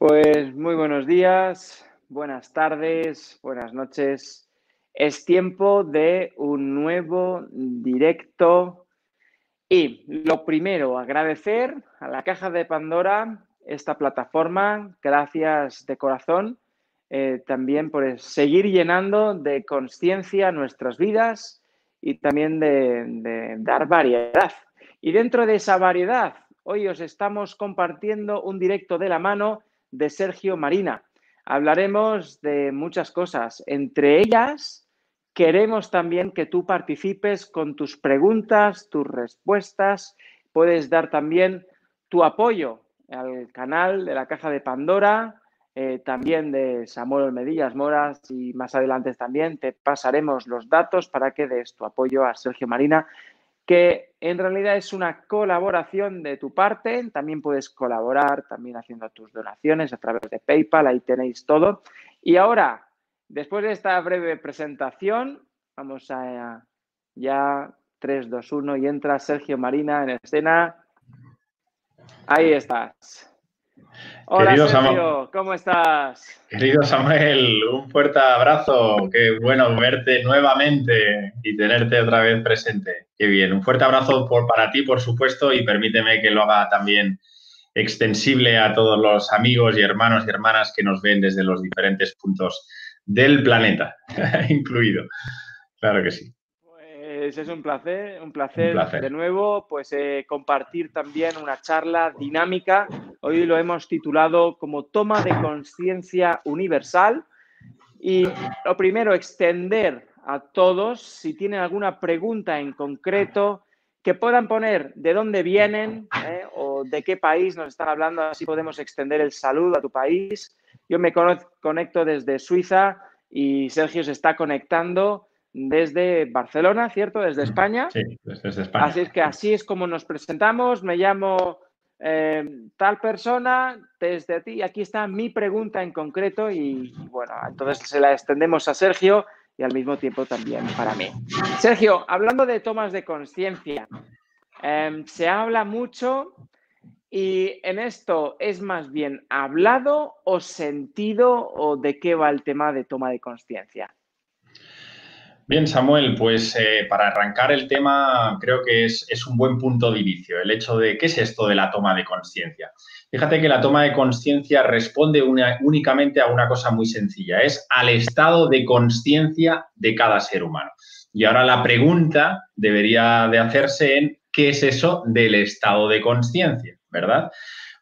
Pues muy buenos días, buenas tardes, buenas noches. Es tiempo de un nuevo directo y lo primero, agradecer a la caja de Pandora esta plataforma. Gracias de corazón eh, también por seguir llenando de conciencia nuestras vidas y también de, de dar variedad. Y dentro de esa variedad, hoy os estamos compartiendo un directo de la mano de Sergio Marina. Hablaremos de muchas cosas. Entre ellas, queremos también que tú participes con tus preguntas, tus respuestas. Puedes dar también tu apoyo al canal de la Caja de Pandora, eh, también de Samuel Medillas Moras y más adelante también te pasaremos los datos para que des tu apoyo a Sergio Marina que en realidad es una colaboración de tu parte. También puedes colaborar también haciendo tus donaciones a través de PayPal, ahí tenéis todo. Y ahora, después de esta breve presentación, vamos a ya 3, 2, 1 y entra Sergio Marina en escena. Ahí estás. Hola Sergio, ¿cómo estás? Querido Samuel, un fuerte abrazo. Qué bueno verte nuevamente y tenerte otra vez presente. Qué bien. Un fuerte abrazo por, para ti, por supuesto, y permíteme que lo haga también extensible a todos los amigos y hermanos y hermanas que nos ven desde los diferentes puntos del planeta, incluido. Claro que sí. Es un placer, un placer, de nuevo, pues eh, compartir también una charla dinámica. Hoy lo hemos titulado como toma de conciencia universal. Y lo primero, extender a todos, si tienen alguna pregunta en concreto, que puedan poner de dónde vienen eh, o de qué país nos están hablando, así podemos extender el saludo a tu país. Yo me conecto desde Suiza y Sergio se está conectando desde Barcelona, ¿cierto? Desde España. Sí, desde España. Así es que así es como nos presentamos. Me llamo eh, tal persona, desde ti. Aquí está mi pregunta en concreto y, bueno, entonces se la extendemos a Sergio y al mismo tiempo también para mí. Sergio, hablando de tomas de conciencia, em, se habla mucho y en esto es más bien hablado o sentido o de qué va el tema de toma de conciencia. Bien, Samuel, pues eh, para arrancar el tema creo que es, un buen punto de inicio, el hecho de qué es esto de la toma de conciencia. Fíjate que la toma de conciencia responde únicamente a una cosa muy sencilla, es al estado de conciencia de cada ser humano. Y ahora la pregunta debería de hacerse en qué es eso del estado de conciencia, ¿verdad?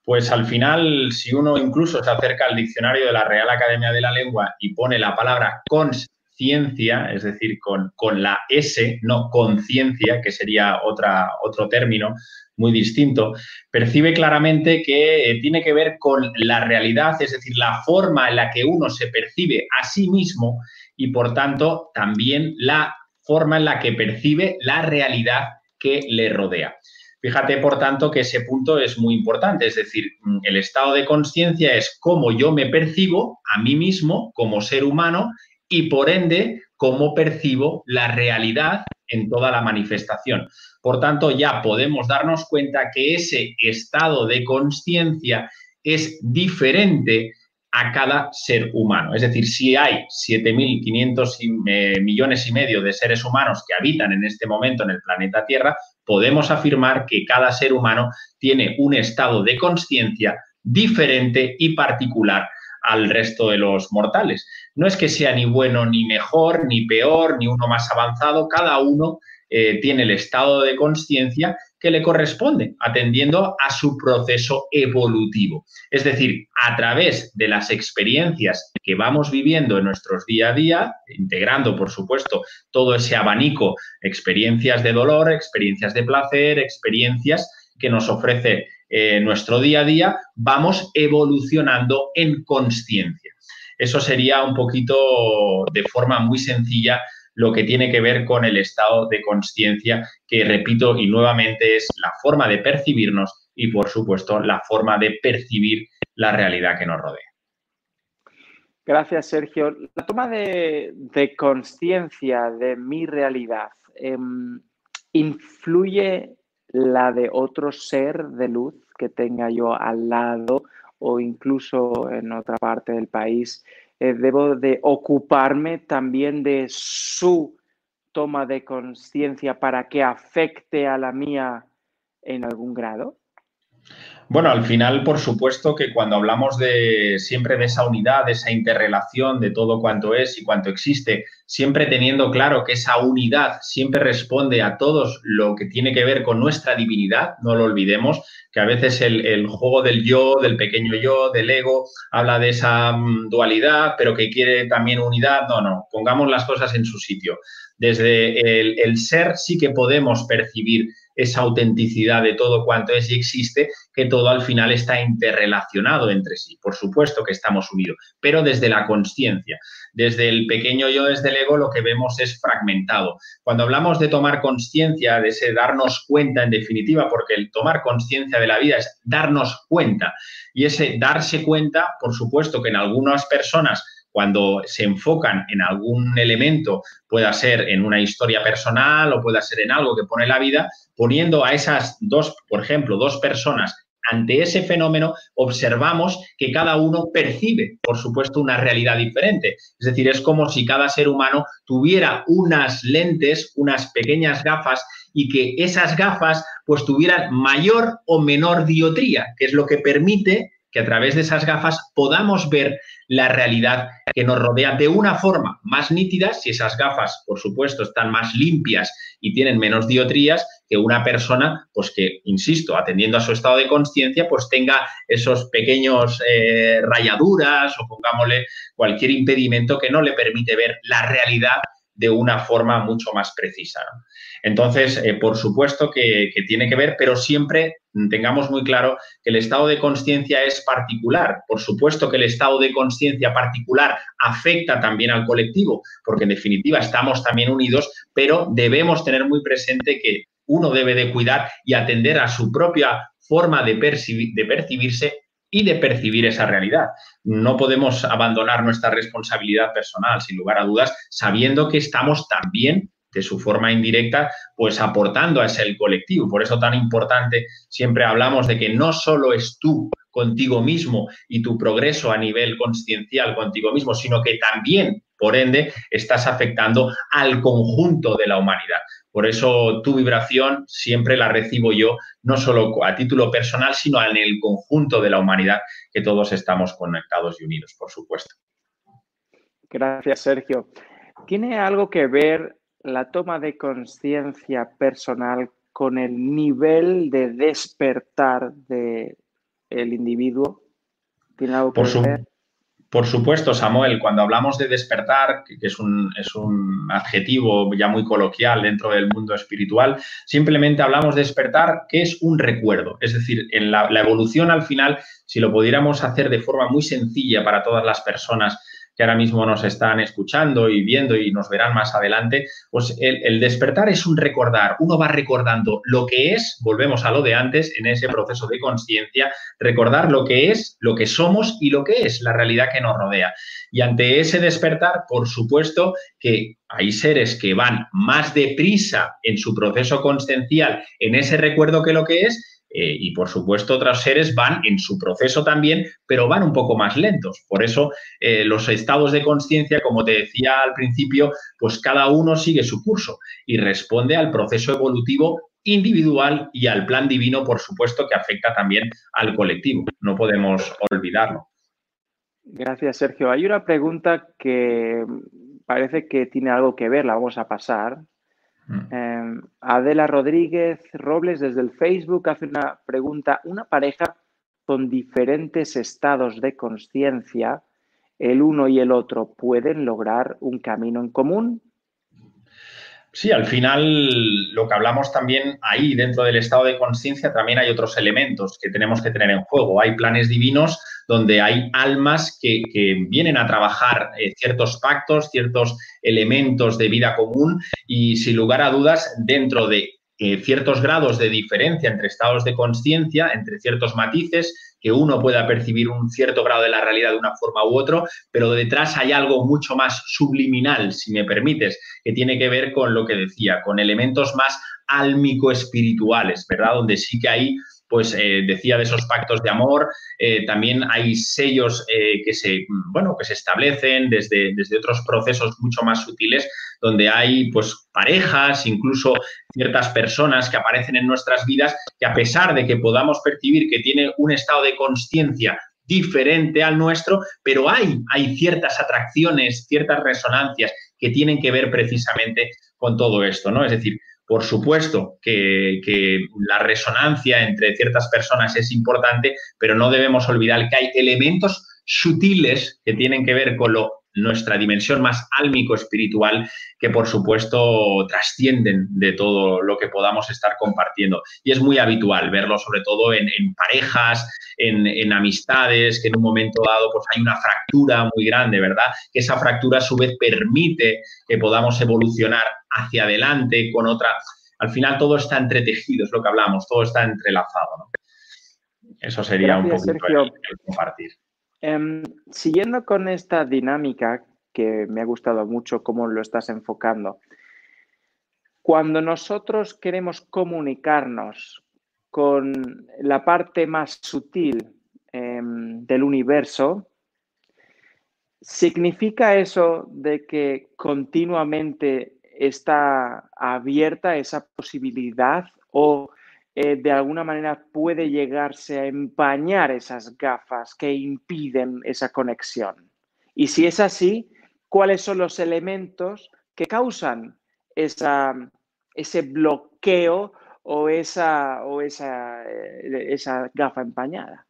Pues al final, si uno incluso se acerca al diccionario de la Real Academia de la Lengua y pone la palabra conciencia, es decir, con, con la S, no conciencia, que sería otro término muy distinto, percibe claramente que eh, tiene que ver con la realidad, es decir, la forma en la que uno se percibe a sí mismo y, por tanto, también la forma en la que percibe la realidad que le rodea. Fíjate, por tanto, que ese punto es muy importante, es decir, el estado de conciencia es cómo yo me percibo a mí mismo como ser humano y por ende cómo percibo la realidad en toda la manifestación. Por tanto, ya podemos darnos cuenta que ese estado de conciencia es diferente a cada ser humano. Es decir, si hay 7.500 millones y medio de seres humanos que habitan en este momento en el planeta Tierra, podemos afirmar que cada ser humano tiene un estado de conciencia diferente y particular al resto de los mortales. No es que sea ni bueno ni mejor, ni peor, ni uno más avanzado, cada uno eh, tiene el estado de conciencia que le corresponde, atendiendo a su proceso evolutivo. Es decir, a través de las experiencias que vamos viviendo en nuestros día a día, integrando, por supuesto, todo ese abanico, experiencias de dolor, experiencias de placer, experiencias que nos ofrece eh, nuestro día a día, vamos evolucionando en conciencia. Eso sería un poquito de forma muy sencilla lo que tiene que ver con el estado de conciencia, que repito y nuevamente es la forma de percibirnos y por supuesto la forma de percibir la realidad que nos rodea. Gracias, Sergio. La toma de, conciencia de mi realidad em, influye la de otro ser de luz que tenga yo al lado o incluso en otra parte del país, eh, debo de ocuparme también de su toma de conciencia para que afecte a la mía en algún grado? Bueno, al final, por supuesto que cuando hablamos de siempre de esa unidad, de esa interrelación, de todo cuanto es y cuanto existe, siempre teniendo claro que esa unidad siempre responde a todos lo que tiene que ver con nuestra divinidad, no lo olvidemos, que a veces el, el juego del yo, del pequeño yo, del ego, habla de esa mm, dualidad, pero que quiere también unidad. No, no, pongamos las cosas en su sitio. Desde el, el ser sí que podemos percibir esa autenticidad de todo cuanto es y existe, que todo al final está interrelacionado entre sí. Por supuesto que estamos unidos, pero desde la conciencia. Desde el pequeño yo, desde el ego, lo que vemos es fragmentado. Cuando hablamos de tomar conciencia, de ese darnos cuenta en definitiva, porque el tomar conciencia de la vida es darnos cuenta. Y ese darse cuenta, por supuesto que en algunas personas cuando se enfocan en algún elemento, pueda ser en una historia personal o pueda ser en algo que pone la vida, poniendo a esas dos, por ejemplo, dos personas ante ese fenómeno, observamos que cada uno percibe, por supuesto, una realidad diferente. Es decir, es como si cada ser humano tuviera unas lentes, unas pequeñas gafas y que esas gafas pues tuvieran mayor o menor diotría, que es lo que permite que a través de esas gafas podamos ver la realidad que nos rodea de una forma más nítida, si esas gafas, por supuesto, están más limpias y tienen menos diotrías, que una persona, pues que, insisto, atendiendo a su estado de conciencia, pues tenga esos pequeños eh, rayaduras o pongámosle cualquier impedimento que no le permite ver la realidad de una forma mucho más precisa. Entonces, eh, por supuesto que, tiene que ver, pero siempre tengamos muy claro que el estado de conciencia es particular. Por supuesto que el estado de conciencia particular afecta también al colectivo, porque en definitiva estamos también unidos, pero debemos tener muy presente que uno debe de cuidar y atender a su propia forma de, de percibirse y de percibir esa realidad. No podemos abandonar nuestra responsabilidad personal, sin lugar a dudas, sabiendo que estamos también de su forma indirecta, pues aportando a ese colectivo. Por eso tan importante, siempre hablamos de que no solo es tú contigo mismo y tu progreso a nivel consciencial contigo mismo, sino que también, por ende, estás afectando al conjunto de la humanidad. Por eso tu vibración siempre la recibo yo, no solo a título personal, sino en el conjunto de la humanidad, que todos estamos conectados y unidos, por supuesto. Gracias, Sergio. ¿Tiene algo que ver la toma de conciencia personal con el nivel de despertar del individuo? ¿Tiene algo que ver? Por supuesto, Samuel, cuando hablamos de despertar, que es un, es un, adjetivo ya muy coloquial dentro del mundo espiritual, simplemente hablamos de despertar, que es un recuerdo. Es decir, en la, la evolución al final, si lo pudiéramos hacer de forma muy sencilla para todas las personas, que ahora mismo nos están escuchando y viendo y nos verán más adelante, pues el, despertar es un recordar, uno va recordando lo que es, volvemos a lo de antes, en ese proceso de conciencia, recordar lo que es, lo que somos y lo que es la realidad que nos rodea. Y ante ese despertar, por supuesto que hay seres que van más deprisa en su proceso consciencial, en ese recuerdo que lo que es, eh, y por supuesto otros seres van en su proceso también, pero van un poco más lentos. Por eso eh, los estados de conciencia, como te decía al principio, pues cada uno sigue su curso y responde al proceso evolutivo individual y al plan divino, por supuesto, que afecta también al colectivo. No podemos olvidarlo. Gracias, Sergio. Hay una pregunta que parece que tiene algo que ver, la vamos a pasar, Mm. Em, Adela Rodríguez Robles desde el Facebook hace una pregunta. ¿Una pareja con diferentes estados de conciencia, el uno y el otro, pueden lograr un camino en común? Sí, al final lo que hablamos también ahí dentro del estado de conciencia también hay otros elementos que tenemos que tener en juego. Hay planes divinos donde hay almas que, vienen a trabajar eh, ciertos pactos, ciertos elementos de vida común y sin lugar a dudas dentro de eh, ciertos grados de diferencia entre estados de conciencia, entre ciertos matices, que uno pueda percibir un cierto grado de la realidad de una forma u otra, pero detrás hay algo mucho más subliminal, si me permites, que tiene que ver con lo que decía, con elementos más álmico-espirituales, ¿verdad? Donde sí que hay pues eh, decía de esos pactos de amor, eh, también hay sellos eh, que, se, bueno, que se establecen desde, desde otros procesos mucho más sutiles, donde hay pues parejas, incluso ciertas personas que aparecen en nuestras vidas que a pesar de que podamos percibir que tiene un estado de conciencia diferente al nuestro, pero hay, hay ciertas atracciones, ciertas resonancias que tienen que ver precisamente con todo esto, ¿no? Es decir, por supuesto que, la resonancia entre ciertas personas es importante, pero no debemos olvidar que hay elementos sutiles que tienen que ver con lo nuestra dimensión más álmico-espiritual, que por supuesto trascienden de todo lo que podamos estar compartiendo. Y es muy habitual verlo sobre todo en, parejas, en, amistades, que en un momento dado pues hay una fractura muy grande, ¿verdad? Que esa fractura a su vez permite que podamos evolucionar hacia adelante con otra... Al final todo está entretejido, es lo que hablamos, todo está entrelazado, ¿no? Eso sería un poco el compartir. Em, siguiendo con esta dinámica que me ha gustado mucho cómo lo estás enfocando, cuando nosotros queremos comunicarnos con la parte más sutil em, del universo, ¿significa eso de que continuamente está abierta esa posibilidad o eh, de alguna manera puede llegarse a empañar esas gafas que impiden esa conexión. Y si es así, ¿cuáles son los elementos que causan esa, ese bloqueo o esa, o esa, eh, esa gafa empañada?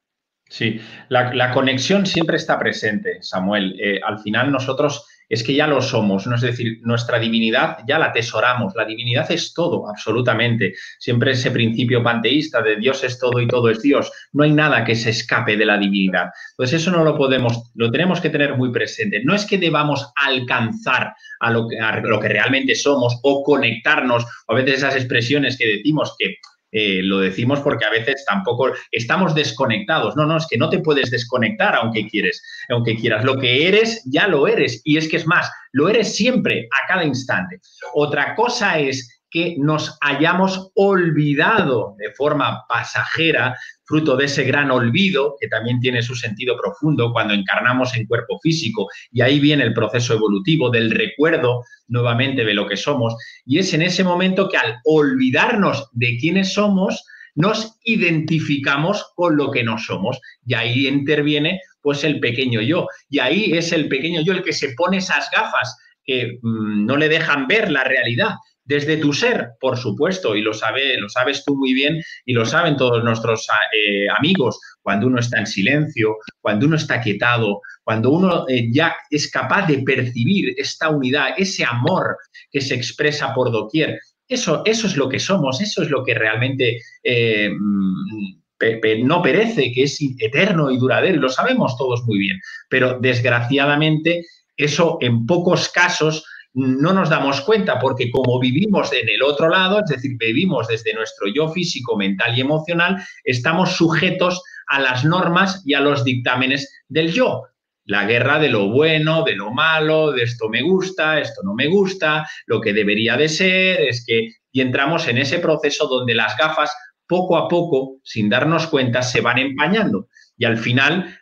Sí, la, conexión siempre está presente, Samuel. Eh, al final nosotros es que ya lo somos, ¿no? es decir, nuestra divinidad ya la atesoramos, la divinidad es todo, absolutamente. Siempre ese principio panteísta de Dios es todo y todo es Dios, no hay nada que se escape de la divinidad. Pues eso no lo podemos, lo tenemos que tener muy presente. No es que debamos alcanzar a lo que, a lo que realmente somos o conectarnos, o a veces esas expresiones que decimos que eh, lo decimos porque a veces tampoco estamos desconectados. No, no, es que no te puedes desconectar aunque quieres, aunque quieras. Lo que eres, ya lo eres. Y es que es más, lo eres siempre, a cada instante. Otra cosa es que nos hayamos olvidado de forma pasajera fruto de ese gran olvido, que también tiene su sentido profundo cuando encarnamos en cuerpo físico, y ahí viene el proceso evolutivo del recuerdo nuevamente de lo que somos, y es en ese momento que al olvidarnos de quiénes somos, nos identificamos con lo que no somos, y ahí interviene pues el pequeño yo, y ahí es el pequeño yo el que se pone esas gafas que mm, no le dejan ver la realidad, desde tu ser, por supuesto, y lo, sabe, lo sabes tú muy bien y lo saben todos nuestros eh, amigos, cuando uno está en silencio, cuando uno está quietado, cuando uno eh, ya es capaz de percibir esta unidad, ese amor que se expresa por doquier. Eso, eso es lo que somos, eso es lo que realmente eh, mm, no perece, que es eterno y duradero, lo sabemos todos muy bien, pero desgraciadamente eso en pocos casos no nos damos cuenta porque como vivimos en el otro lado, es decir, vivimos desde nuestro yo físico, mental y emocional, estamos sujetos a las normas y a los dictámenes del yo. La guerra de lo bueno, de lo malo, de esto me gusta, esto no me gusta, lo que debería de ser, es que... Y entramos en ese proceso donde las gafas poco a poco, sin darnos cuenta, se van empañando. Y al final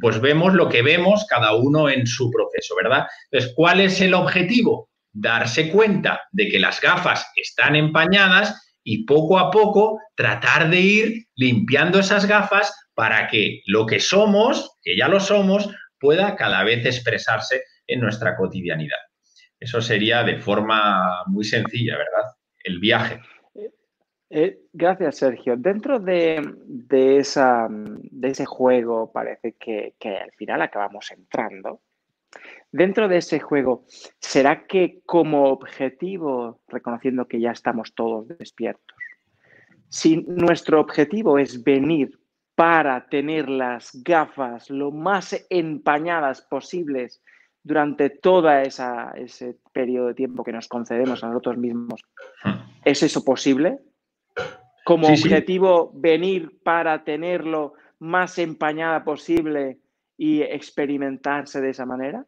pues vemos lo que vemos cada uno en su proceso, ¿verdad? Entonces, ¿cuál es el objetivo? Darse cuenta de que las gafas están empañadas y poco a poco tratar de ir limpiando esas gafas para que lo que somos, que ya lo somos, pueda cada vez expresarse en nuestra cotidianidad. Eso sería de forma muy sencilla, ¿verdad? El viaje. Eh, gracias, Sergio. Dentro de, esa, de ese juego, parece que, al final acabamos entrando. Dentro de ese juego, ¿será que como objetivo, reconociendo que ya estamos todos despiertos, si nuestro objetivo es venir para tener las gafas lo más empañadas posibles durante todo ese periodo de tiempo que nos concedemos a nosotros mismos, hmm. ¿es eso posible? Como objetivo venir para tenerlo más empañada posible y experimentarse de esa manera?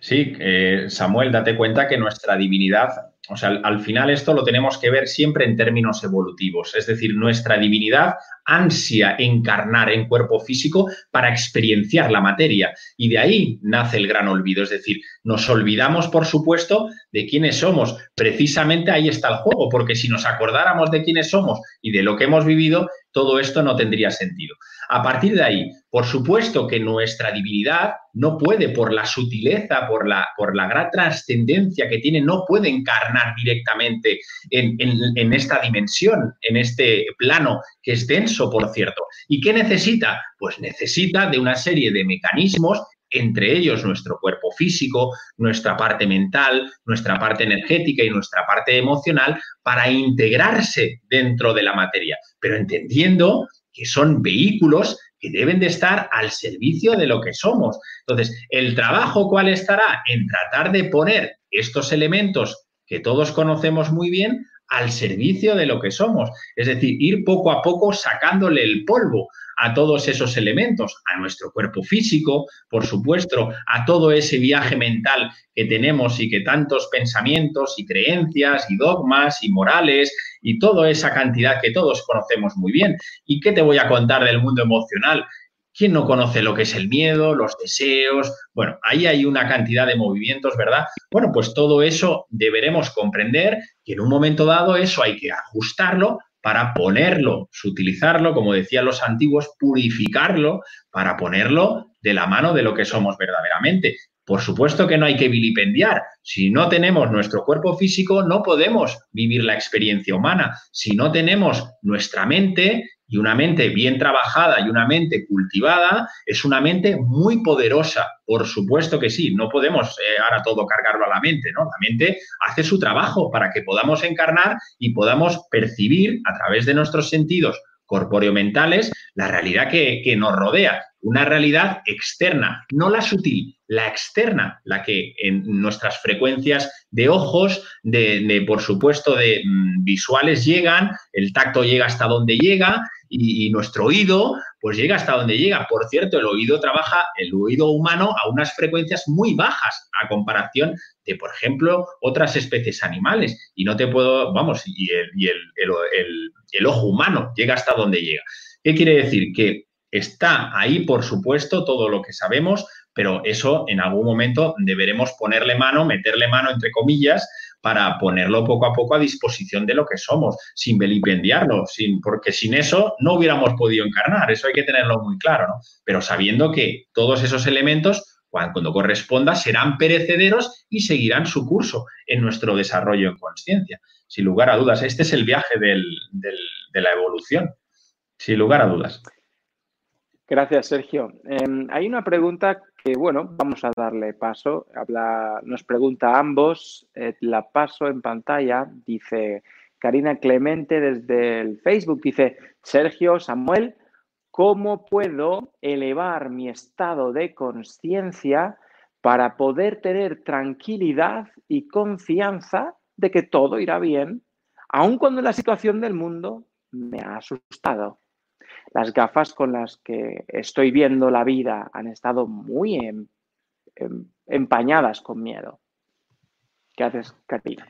Sí, eh, Samuel, date cuenta que nuestra divinidad, o sea, al, final esto lo tenemos que ver siempre en términos evolutivos, es decir, nuestra divinidad ansia encarnar en cuerpo físico para experienciar la materia. Y de ahí nace el gran olvido. Es decir, nos olvidamos, por supuesto, de quiénes somos. Precisamente ahí está el juego, porque si nos acordáramos de quiénes somos y de lo que hemos vivido, todo esto no tendría sentido. A partir de ahí, por supuesto que nuestra divinidad no puede, por la sutileza, por la, por la gran trascendencia que tiene, no puede encarnar directamente en, en esta dimensión, en este plano, que es denso, por cierto. ¿Y qué necesita? Pues necesita de una serie de mecanismos entre ellos nuestro cuerpo físico, nuestra parte mental, nuestra parte energética y nuestra parte emocional, para integrarse dentro de la materia, pero entendiendo que son vehículos que deben de estar al servicio de lo que somos. Entonces, el trabajo cuál estará en tratar de poner estos elementos que todos conocemos muy bien al servicio de lo que somos, es decir, ir poco a poco sacándole el polvo a todos esos elementos, a nuestro cuerpo físico, por supuesto, a todo ese viaje mental que tenemos y que tantos pensamientos y creencias y dogmas y morales y toda esa cantidad que todos conocemos muy bien. ¿Y qué te voy a contar del mundo emocional? ¿Quién no conoce lo que es el miedo, los deseos? Bueno, ahí hay una cantidad de movimientos, ¿verdad? Bueno, pues todo eso deberemos comprender que en un momento dado eso hay que ajustarlo para ponerlo, utilizarlo, como decían los antiguos, purificarlo para ponerlo de la mano de lo que somos verdaderamente. Por supuesto que no hay que vilipendiar. Si no tenemos nuestro cuerpo físico, no podemos vivir la experiencia humana. Si no tenemos nuestra mente, y una mente bien trabajada y una mente cultivada es una mente muy poderosa. Por supuesto que sí, no podemos eh, ahora todo cargarlo a la mente, ¿no? La mente hace su trabajo para que podamos encarnar y podamos percibir a través de nuestros sentidos corpóreo-mentales la realidad que, nos rodea, una realidad externa, no la sutil, la externa, la que en nuestras frecuencias de ojos, de, por supuesto, de mm, visuales llegan, el tacto llega hasta donde llega y, nuestro oído pues llega hasta donde llega. Por cierto, el oído trabaja, el oído humano, a unas frecuencias muy bajas a comparación de, por ejemplo, otras especies animales. Y no te puedo, vamos, y el, y el ojo humano llega hasta donde llega. ¿Qué quiere decir? Que está ahí, por supuesto, todo lo que sabemos, pero eso en algún momento deberemos ponerle mano, meterle mano, entre comillas, para ponerlo poco a poco a disposición de lo que somos, sin vilipendiarlo, sin, porque sin eso no hubiéramos podido encarnar, eso hay que tenerlo muy claro, ¿no? Pero sabiendo que todos esos elementos, cuando, corresponda, serán perecederos y seguirán su curso en nuestro desarrollo en conciencia. Sin lugar a dudas, este es el viaje de la evolución, sin lugar a dudas. Gracias, Sergio. Em, hay una pregunta que, bueno, vamos a darle paso. Habla, nos pregunta a ambos, eh, la paso en pantalla. Dice Karina Clemente desde el Facebook, dice, Sergio, Samuel, ¿cómo puedo elevar mi estado de conciencia para poder tener tranquilidad y confianza de que todo irá bien, aun cuando la situación del mundo me ha asustado? Las gafas con las que estoy viendo la vida han estado muy em, em, empañadas con miedo. ¿Qué haces, Karina?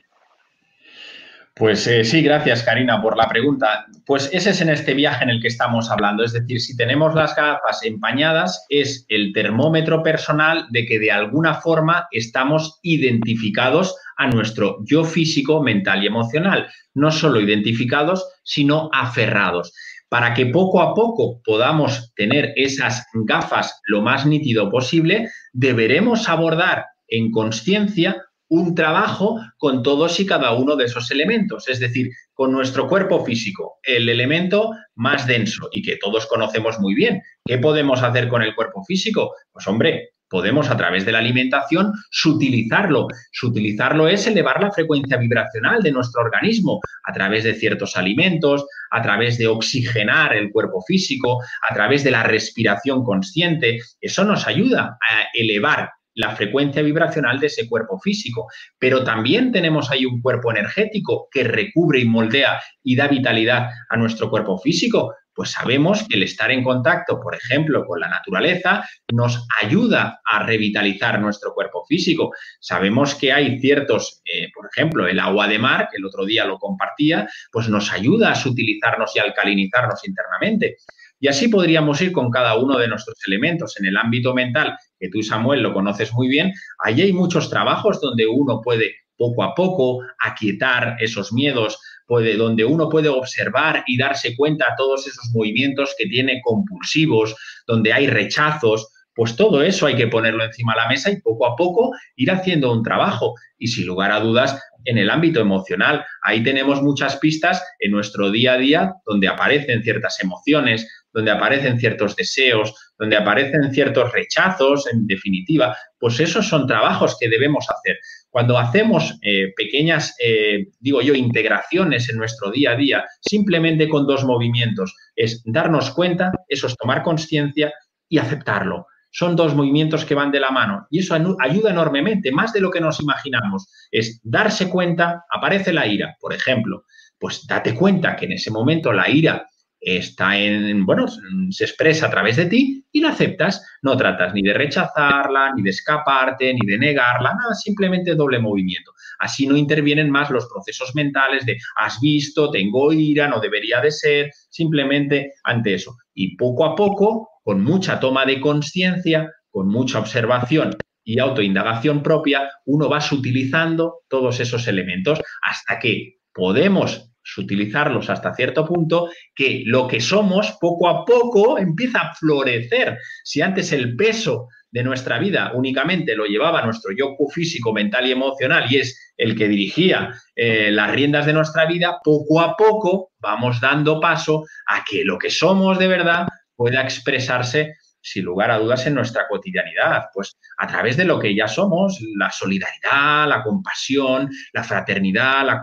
Pues eh, sí, gracias Karina por la pregunta. Pues ese es en este viaje en el que estamos hablando. Es decir, si tenemos las gafas empañadas, es el termómetro personal de que de alguna forma estamos identificados a nuestro yo físico, mental y emocional. No solo identificados, sino aferrados para que poco a poco podamos tener esas gafas lo más nítido posible, deberemos abordar en conciencia un trabajo con todos y cada uno de esos elementos, es decir, con nuestro cuerpo físico, el elemento más denso y que todos conocemos muy bien. ¿Qué podemos hacer con el cuerpo físico? Pues hombre, podemos a través de la alimentación sutilizarlo. Sutilizarlo es elevar la frecuencia vibracional de nuestro organismo a través de ciertos alimentos, a través de oxigenar el cuerpo físico, a través de la respiración consciente. Eso nos ayuda a elevar la frecuencia vibracional de ese cuerpo físico. Pero también tenemos ahí un cuerpo energético que recubre y moldea y da vitalidad a nuestro cuerpo físico. Pues sabemos que el estar en contacto, por ejemplo, con la naturaleza, nos ayuda a revitalizar nuestro cuerpo físico. Sabemos que hay ciertos, eh, por ejemplo, el agua de mar, que el otro día lo compartía, pues nos ayuda a sutilizarnos y alcalinizarnos internamente. Y así podríamos ir con cada uno de nuestros elementos. En el ámbito mental, que tú, Samuel, lo conoces muy bien, allí hay muchos trabajos donde uno puede poco a poco aquietar esos miedos, puede, donde uno puede observar y darse cuenta todos esos movimientos que tiene compulsivos, donde hay rechazos, pues todo eso hay que ponerlo encima de la mesa y poco a poco ir haciendo un trabajo. Y sin lugar a dudas, en el ámbito emocional, ahí tenemos muchas pistas en nuestro día a día donde aparecen ciertas emociones, donde aparecen ciertos deseos, donde aparecen ciertos rechazos, en definitiva, pues esos son trabajos que debemos hacer. Cuando hacemos eh, pequeñas, eh, digo yo, integraciones en nuestro día a día, simplemente con dos movimientos, es darnos cuenta, eso es tomar conciencia y aceptarlo. Son dos movimientos que van de la mano y eso ayuda enormemente, más de lo que nos imaginamos. Es darse cuenta, aparece la ira, por ejemplo, pues date cuenta que en ese momento la ira está en, bueno, se expresa a través de ti y la aceptas. No tratas ni de rechazarla, ni de escaparte, ni de negarla, nada, simplemente doble movimiento. Así no intervienen más los procesos mentales de has visto, tengo ira, no debería de ser, simplemente ante eso. Y poco a poco, con mucha toma de conciencia, con mucha observación y autoindagación propia, uno va sutilizando todos esos elementos hasta que podemos utilizarlos hasta cierto punto, que lo que somos poco a poco empieza a florecer. Si antes el peso de nuestra vida únicamente lo llevaba nuestro yo físico, mental y emocional y es el que dirigía eh, las riendas de nuestra vida, poco a poco vamos dando paso a que lo que somos de verdad pueda expresarse sin lugar a dudas en nuestra cotidianidad, pues a través de lo que ya somos, la solidaridad, la compasión, la fraternidad, la,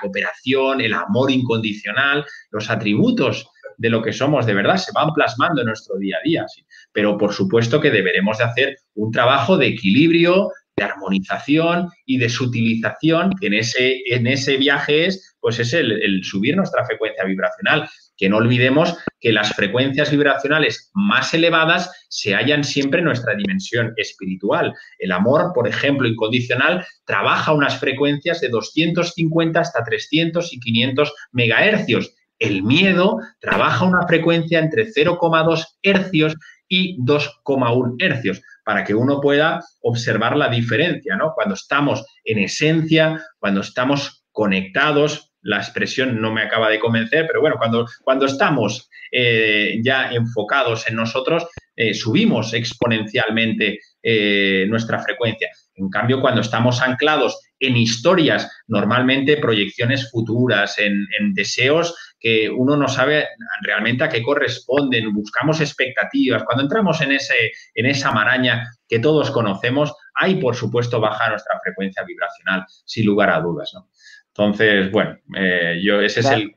cooperación, el amor incondicional, los atributos de lo que somos de verdad se van plasmando en nuestro día a día. Pero por supuesto que deberemos de hacer un trabajo de equilibrio, de armonización y de sutilización, que en ese, en ese viaje es, pues es el subir nuestra frecuencia vibracional que no olvidemos que las frecuencias vibracionales más elevadas se hallan siempre en nuestra dimensión espiritual. El amor, por ejemplo, incondicional, trabaja unas frecuencias de 250 hasta 300 y 500 megahercios. El miedo trabaja una frecuencia entre 0,2 hercios y 2,1 hercios, para que uno pueda observar la diferencia, ¿no? Cuando estamos en esencia, cuando estamos conectados, la expresión no me acaba de convencer, pero bueno, cuando, cuando estamos eh, ya enfocados en nosotros, eh, subimos exponencialmente eh, nuestra frecuencia. En cambio, cuando estamos anclados en historias, normalmente proyecciones futuras, en, deseos que uno no sabe realmente a qué corresponden, buscamos expectativas. Cuando entramos en, ese, en esa maraña que todos conocemos, ahí, por supuesto, baja nuestra frecuencia vibracional, sin lugar a dudas. ¿no? Entonces, bueno, eh, yo ese es el...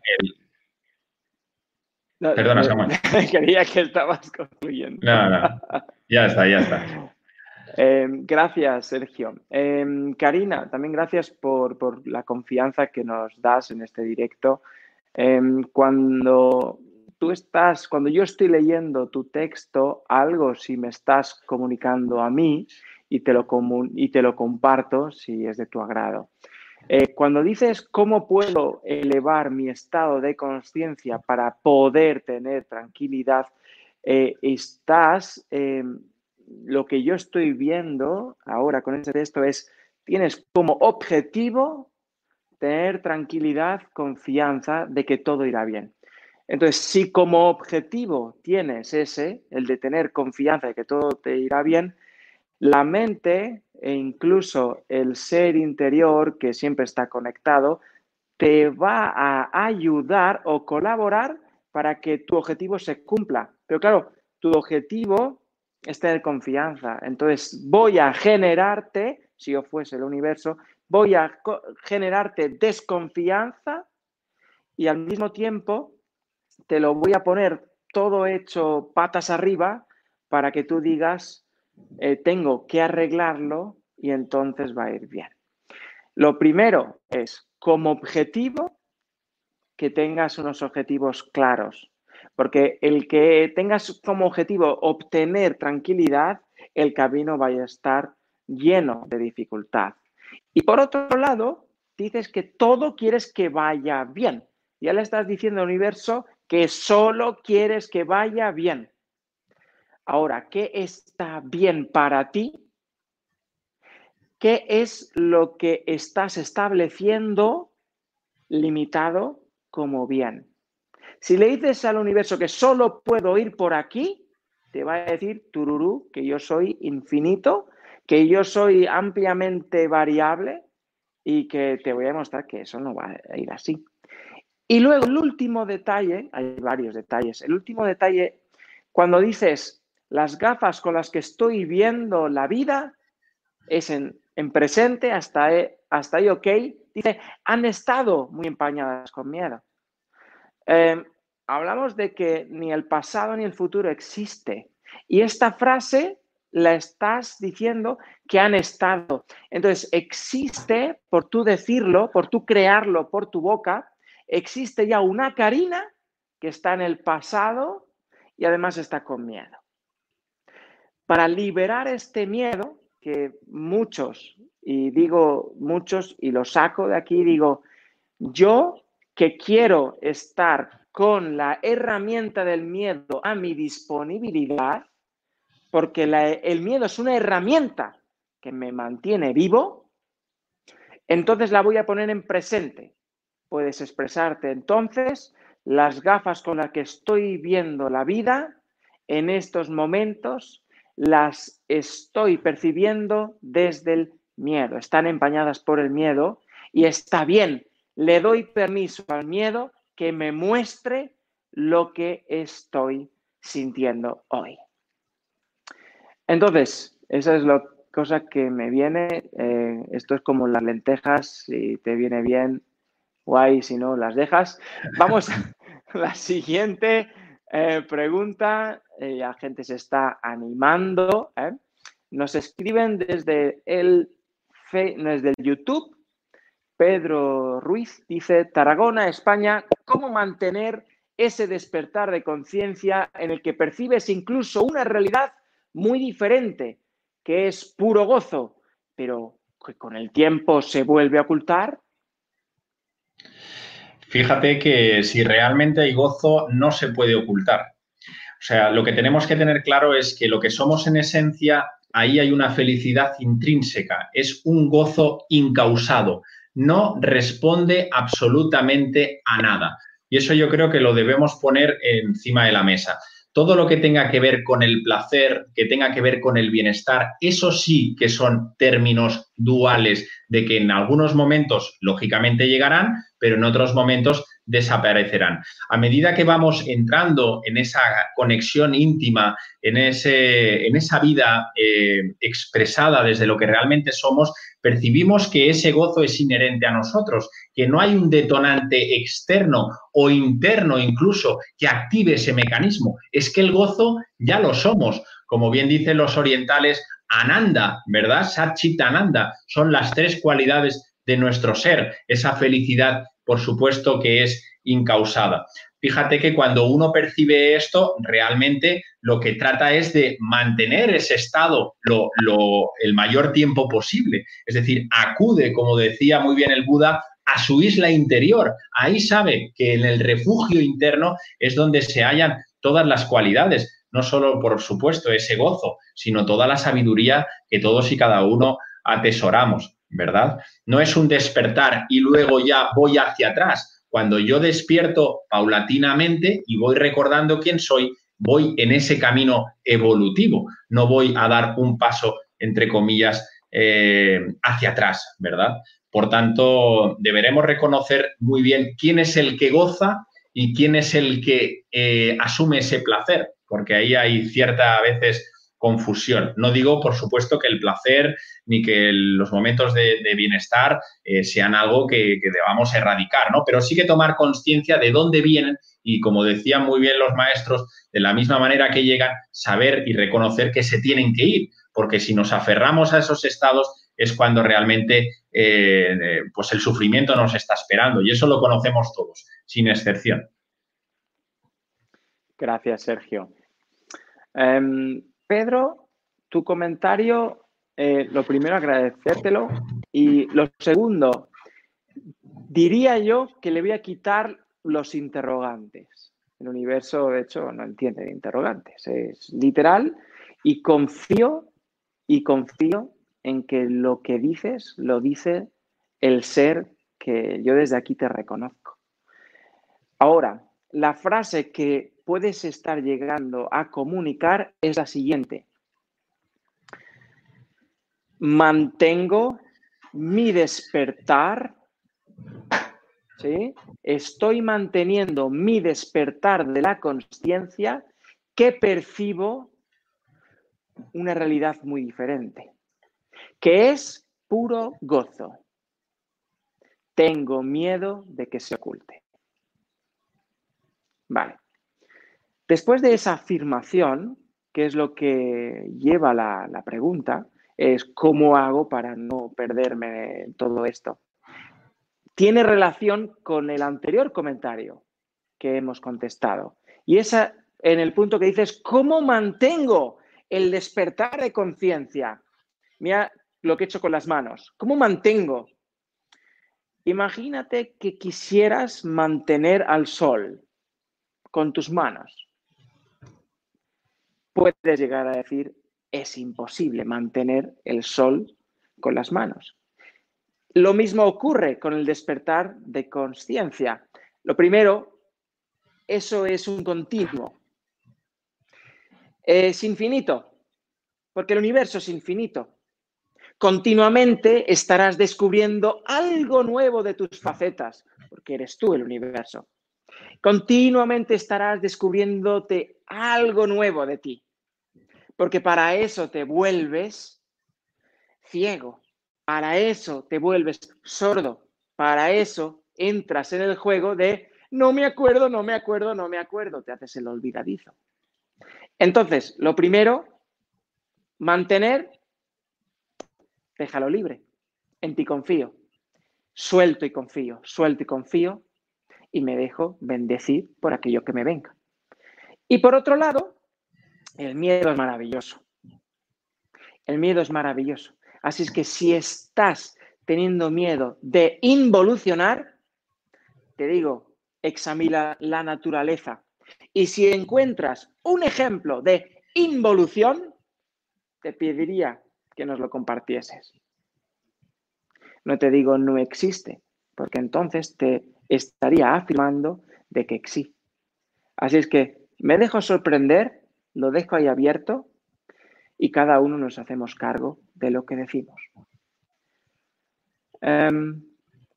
Perdona, Samuel. Quería que estabas concluyendo. No, no, ya está, ya está. Em, gracias, Sergio. Em, Karina, también gracias por, por, la confianza que nos das en este directo. Cuando tú estás, cuando yo estoy leyendo tu texto, algo si me estás comunicando a mí y te lo, y te lo comparto si es de tu agrado. Eh, cuando dices cómo puedo elevar mi estado de conciencia para poder tener tranquilidad, eh, estás, eh, lo que yo estoy viendo ahora con este texto es, tienes como objetivo tener tranquilidad, confianza de que todo irá bien. Entonces, si como objetivo tienes ese, el de tener confianza de que todo te irá bien, la mente e incluso el ser interior que siempre está conectado te va a ayudar o colaborar para que tu objetivo se cumpla. Pero claro, tu objetivo es tener confianza. Entonces voy a generarte, si yo fuese el universo, voy a generarte desconfianza y al mismo tiempo te lo voy a poner todo hecho patas arriba para que tú digas, eh, tengo que arreglarlo y entonces va a ir bien. Lo primero es, como objetivo, que tengas unos objetivos claros. Porque el que tengas como objetivo obtener tranquilidad, el camino vaya a estar lleno de dificultad. Y por otro lado, dices que todo quieres que vaya bien. Ya le estás diciendo al universo que solo quieres que vaya bien. Ahora, ¿qué está bien para ti? ¿Qué es lo que estás estableciendo limitado como bien? Si le dices al universo que solo puedo ir por aquí, te va a decir, tururú, que yo soy infinito, que yo soy ampliamente variable y que te voy a demostrar que eso no va a ir así. Y luego el último detalle, hay varios detalles, el último detalle, cuando dices las gafas con las que estoy viendo la vida, es en, presente, hasta, hasta ahí ok, dice, han estado muy empañadas con miedo. Em, hablamos de que ni el pasado ni el futuro existe. Y esta frase la estás diciendo que han estado. Entonces, existe, por tú decirlo, por tú crearlo por tu boca, existe ya una Karina que está en el pasado y además está con miedo. Para liberar este miedo, que muchos, y digo muchos y lo saco de aquí, digo, yo que quiero estar con la herramienta del miedo a mi disponibilidad, porque el miedo es una herramienta que me mantiene vivo, entonces la voy a poner en presente puedes expresarte. Entonces, las gafas con las que estoy viendo la vida en estos momentos las estoy percibiendo desde el miedo. Están empañadas por el miedo y está bien. Le doy permiso al miedo que me muestre lo que estoy sintiendo hoy. Entonces, esa es la cosa que me viene. Eh, esto es como las lentejas, si te viene bien, guay si no las dejas. Vamos a la siguiente eh, pregunta. Eh, la gente se está animando. ¿eh? Nos escriben desde el, desde el YouTube. Pedro Ruiz dice, Tarragona, España, ¿cómo mantener ese despertar de conciencia en el que percibes incluso una realidad muy diferente, que es puro gozo, pero que con el tiempo se vuelve a ocultar? Fíjate que si realmente hay gozo, no se puede ocultar. O sea, lo que tenemos que tener claro es que lo que somos en esencia, ahí hay una felicidad intrínseca, es un gozo incausado, no responde absolutamente a nada. Y eso yo creo que lo debemos poner encima de la mesa todo lo que tenga que ver con el placer, que tenga que ver con el bienestar, eso sí que son términos duales de que en algunos momentos lógicamente llegarán, pero en otros momentos desaparecerán. A medida que vamos entrando en esa conexión íntima, en, ese, en esa vida eh, expresada desde lo que realmente somos, percibimos que ese gozo es inherente a nosotros, que no hay un detonante externo o interno incluso que active ese mecanismo. Es que el gozo ya lo somos. Como bien dicen los orientales, Ananda, ¿verdad? Satchitananda, son las tres cualidades de nuestro ser, esa felicidad por supuesto que es incausada. Fíjate que cuando uno percibe esto, realmente lo que trata es de mantener ese estado lo, el mayor tiempo posible. Es decir, acude, como decía muy bien el Buda, a su isla interior. Ahí sabe que en el refugio interno es donde se hallan todas las cualidades, no solo, por supuesto, ese gozo, sino toda la sabiduría que todos y cada uno atesoramos. ¿verdad? No es un despertar y luego ya voy hacia atrás. Cuando yo despierto paulatinamente y voy recordando quién soy, voy en ese camino evolutivo. No voy a dar un paso, entre comillas, eh, hacia atrás, ¿verdad? Por tanto, deberemos reconocer muy bien quién es el que goza y quién es el que eh, asume ese placer, porque ahí hay cierta a veces confusión. No digo, por supuesto, que el placer ni que los momentos de, bienestar eh, sean algo que, debamos erradicar, ¿no? Pero sí que tomar conciencia de dónde vienen y, como decían muy bien los maestros, de la misma manera que llegan, saber y reconocer que se tienen que ir, porque si nos aferramos a esos estados es cuando realmente eh, pues el sufrimiento nos está esperando y eso lo conocemos todos, sin excepción. Gracias, Sergio. Em, Pedro, tu comentario, eh, lo primero agradecértelo y lo segundo, diría yo que le voy a quitar los interrogantes. El universo, de hecho, no entiende de interrogantes, es literal y confío y confío en que lo que dices lo dice el ser que yo desde aquí te reconozco. Ahora, la frase que puedes estar llegando a comunicar es la siguiente. Mantengo mi despertar, ¿sí? Estoy manteniendo mi despertar de la conciencia que percibo una realidad muy diferente, que es puro gozo. Tengo miedo de que se oculte. Vale. Después de esa afirmación, que es lo que lleva la, la pregunta, es cómo hago para no perderme todo esto. Tiene relación con el anterior comentario que hemos contestado. Y esa en el punto que dices, ¿cómo mantengo el despertar de conciencia? Mira lo que he hecho con las manos. ¿Cómo mantengo? Imagínate que quisieras mantener al sol con tus manos puedes llegar a decir, es imposible mantener el sol con las manos. Lo mismo ocurre con el despertar de conciencia. Lo primero, eso es un continuo. Es infinito, porque el universo es infinito. Continuamente estarás descubriendo algo nuevo de tus facetas, porque eres tú el universo. Continuamente estarás descubriéndote algo nuevo de ti porque para eso te vuelves ciego, para eso te vuelves sordo, para eso entras en el juego de no me acuerdo, no me acuerdo, no me acuerdo, te haces el olvidadizo. Entonces, lo primero, mantener, déjalo libre, en ti confío, suelto y confío, suelto y confío y me dejo bendecir por aquello que me venga. Y por otro lado, el miedo es maravilloso. El miedo es maravilloso. Así es que si estás teniendo miedo de involucionar, te digo, examina la naturaleza. Y si encuentras un ejemplo de involución, te pediría que nos lo compartieses. No te digo no existe, porque entonces te estaría afirmando de que existe. Así es que me dejo sorprender lo dejo ahí abierto y cada uno nos hacemos cargo de lo que decimos. Em,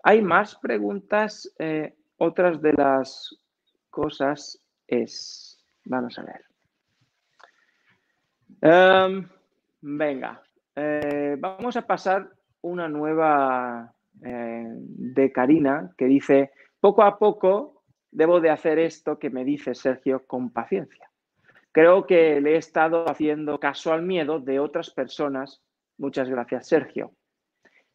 hay más preguntas. Eh, otras de las cosas es, vamos a ver. Em, venga, eh, vamos a pasar una nueva eh, de Karina que dice, poco a poco debo de hacer esto que me dice Sergio con paciencia. Creo que le he estado haciendo caso al miedo de otras personas. Muchas gracias, Sergio.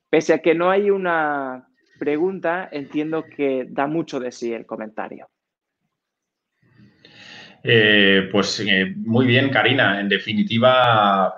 Pese a que no hay una pregunta, entiendo que da mucho de sí el comentario. Eh, pues eh, muy bien, Karina. En definitiva,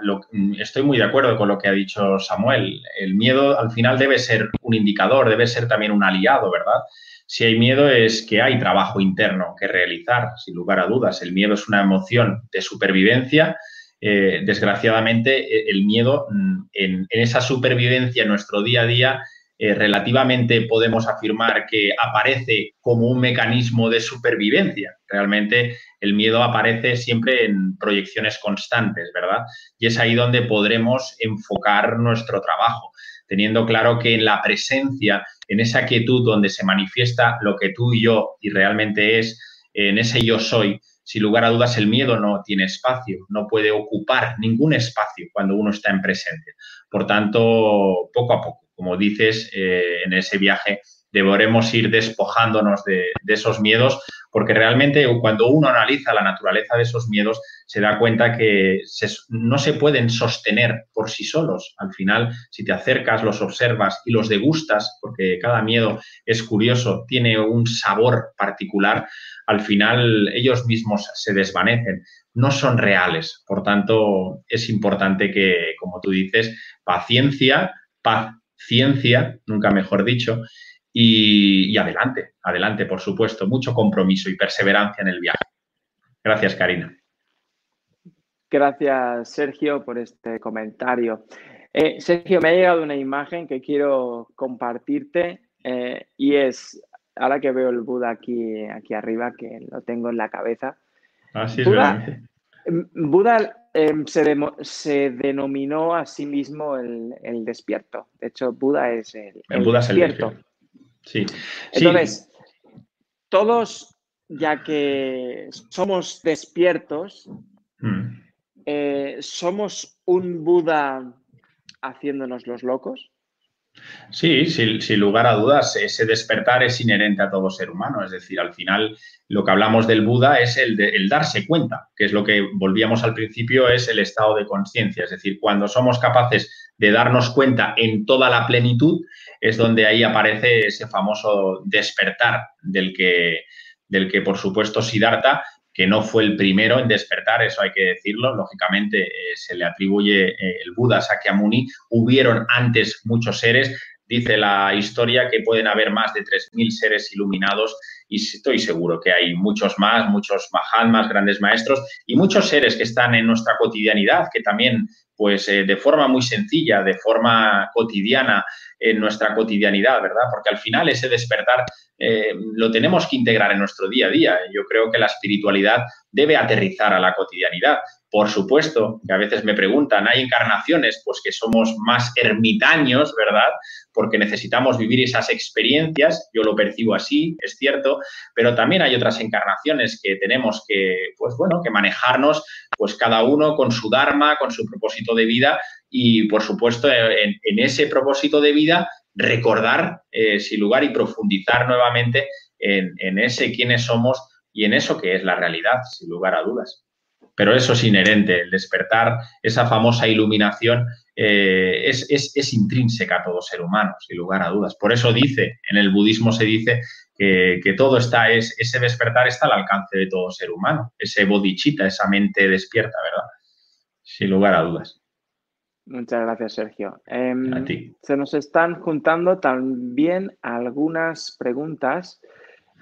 estoy muy de acuerdo con lo que ha dicho Samuel. El miedo al final debe ser un indicador, debe ser también un aliado, ¿verdad? Si hay miedo es que hay trabajo interno que realizar, sin lugar a dudas. El miedo es una emoción de supervivencia. Eh, desgraciadamente, e, el miedo mm, en, esa supervivencia en nuestro día a día, eh, relativamente podemos afirmar que aparece como un mecanismo de supervivencia. Realmente el miedo aparece siempre en proyecciones constantes, ¿verdad? Y es ahí donde podremos enfocar nuestro trabajo teniendo claro que en la presencia, en esa quietud donde se manifiesta lo que tú y yo y realmente es, en ese yo soy, sin lugar a dudas el miedo no tiene espacio, no puede ocupar ningún espacio cuando uno está en presente. Por tanto, poco a poco, como dices, eh, en ese viaje deberemos ir despojándonos de, esos miedos porque realmente cuando uno analiza la naturaleza de esos miedos, se da cuenta que no se pueden sostener por sí solos. Al final, si te acercas, los observas y los degustas, porque cada miedo es curioso, tiene un sabor particular, al final ellos mismos se desvanecen, no son reales. Por tanto, es importante que, como tú dices, paciencia, paciencia, nunca mejor dicho, y, y adelante, adelante, por supuesto, mucho compromiso y perseverancia en el viaje. Gracias, Karina. Gracias, Sergio, por este comentario. Eh, Sergio, me ha llegado una imagen que quiero compartirte eh, y es, ahora que veo el Buda aquí, aquí arriba, que lo tengo en la cabeza. Ah, sí, Buda, Buda em, se, denominó a sí mismo el, despierto. De hecho, Buda es el, despierto. Sí. Entonces, todos, ya que somos despiertos, mm. Eh, ¿somos un Buda haciéndonos los locos? Sí, sin, lugar a dudas, ese despertar es inherente a todo ser humano. Es decir, al final lo que hablamos del Buda es el, el darse cuenta, que es lo que volvíamos al principio, es el estado de conciencia. Es decir, cuando somos capaces de darnos cuenta en toda la plenitud, es donde ahí aparece ese famoso despertar del que, del que por supuesto, Siddhartha que no fue el primero en despertar, eso hay que decirlo. Lógicamente eh, se le atribuye eh, el Buda Sakyamuni. Hubieron antes muchos seres. Dice la historia que pueden haber más de 3.000 seres iluminados y estoy seguro que hay muchos más, muchos Mahatmas, grandes maestros y muchos seres que están en nuestra cotidianidad, que también, pues eh, de forma muy sencilla, de forma cotidiana, en nuestra cotidianidad, ¿verdad? Porque al final ese despertar eh, lo tenemos que integrar en nuestro día a día. Yo creo que la espiritualidad debe aterrizar a la cotidianidad. Por supuesto, que a veces me preguntan, ¿hay encarnaciones? Pues que somos más ermitaños, ¿verdad? Porque necesitamos vivir esas experiencias, yo lo percibo así, es cierto, pero también hay otras encarnaciones que tenemos que, pues bueno, que manejarnos, pues cada uno con su dharma, con su propósito de vida y, por supuesto, en, ese propósito de vida, recordar, eh, sin lugar, y profundizar nuevamente en, en ese quiénes somos y en eso que es la realidad, sin lugar a dudas pero eso es inherente, el despertar, esa famosa iluminación eh, es, intrínseca a todo ser humano, sin lugar a dudas. Por eso dice, en el budismo se dice que, todo está, es, ese despertar está al alcance de todo ser humano, ese bodhicitta, esa mente despierta, ¿verdad? Sin lugar a dudas. Muchas gracias, Sergio. Em, se nos están juntando también algunas preguntas.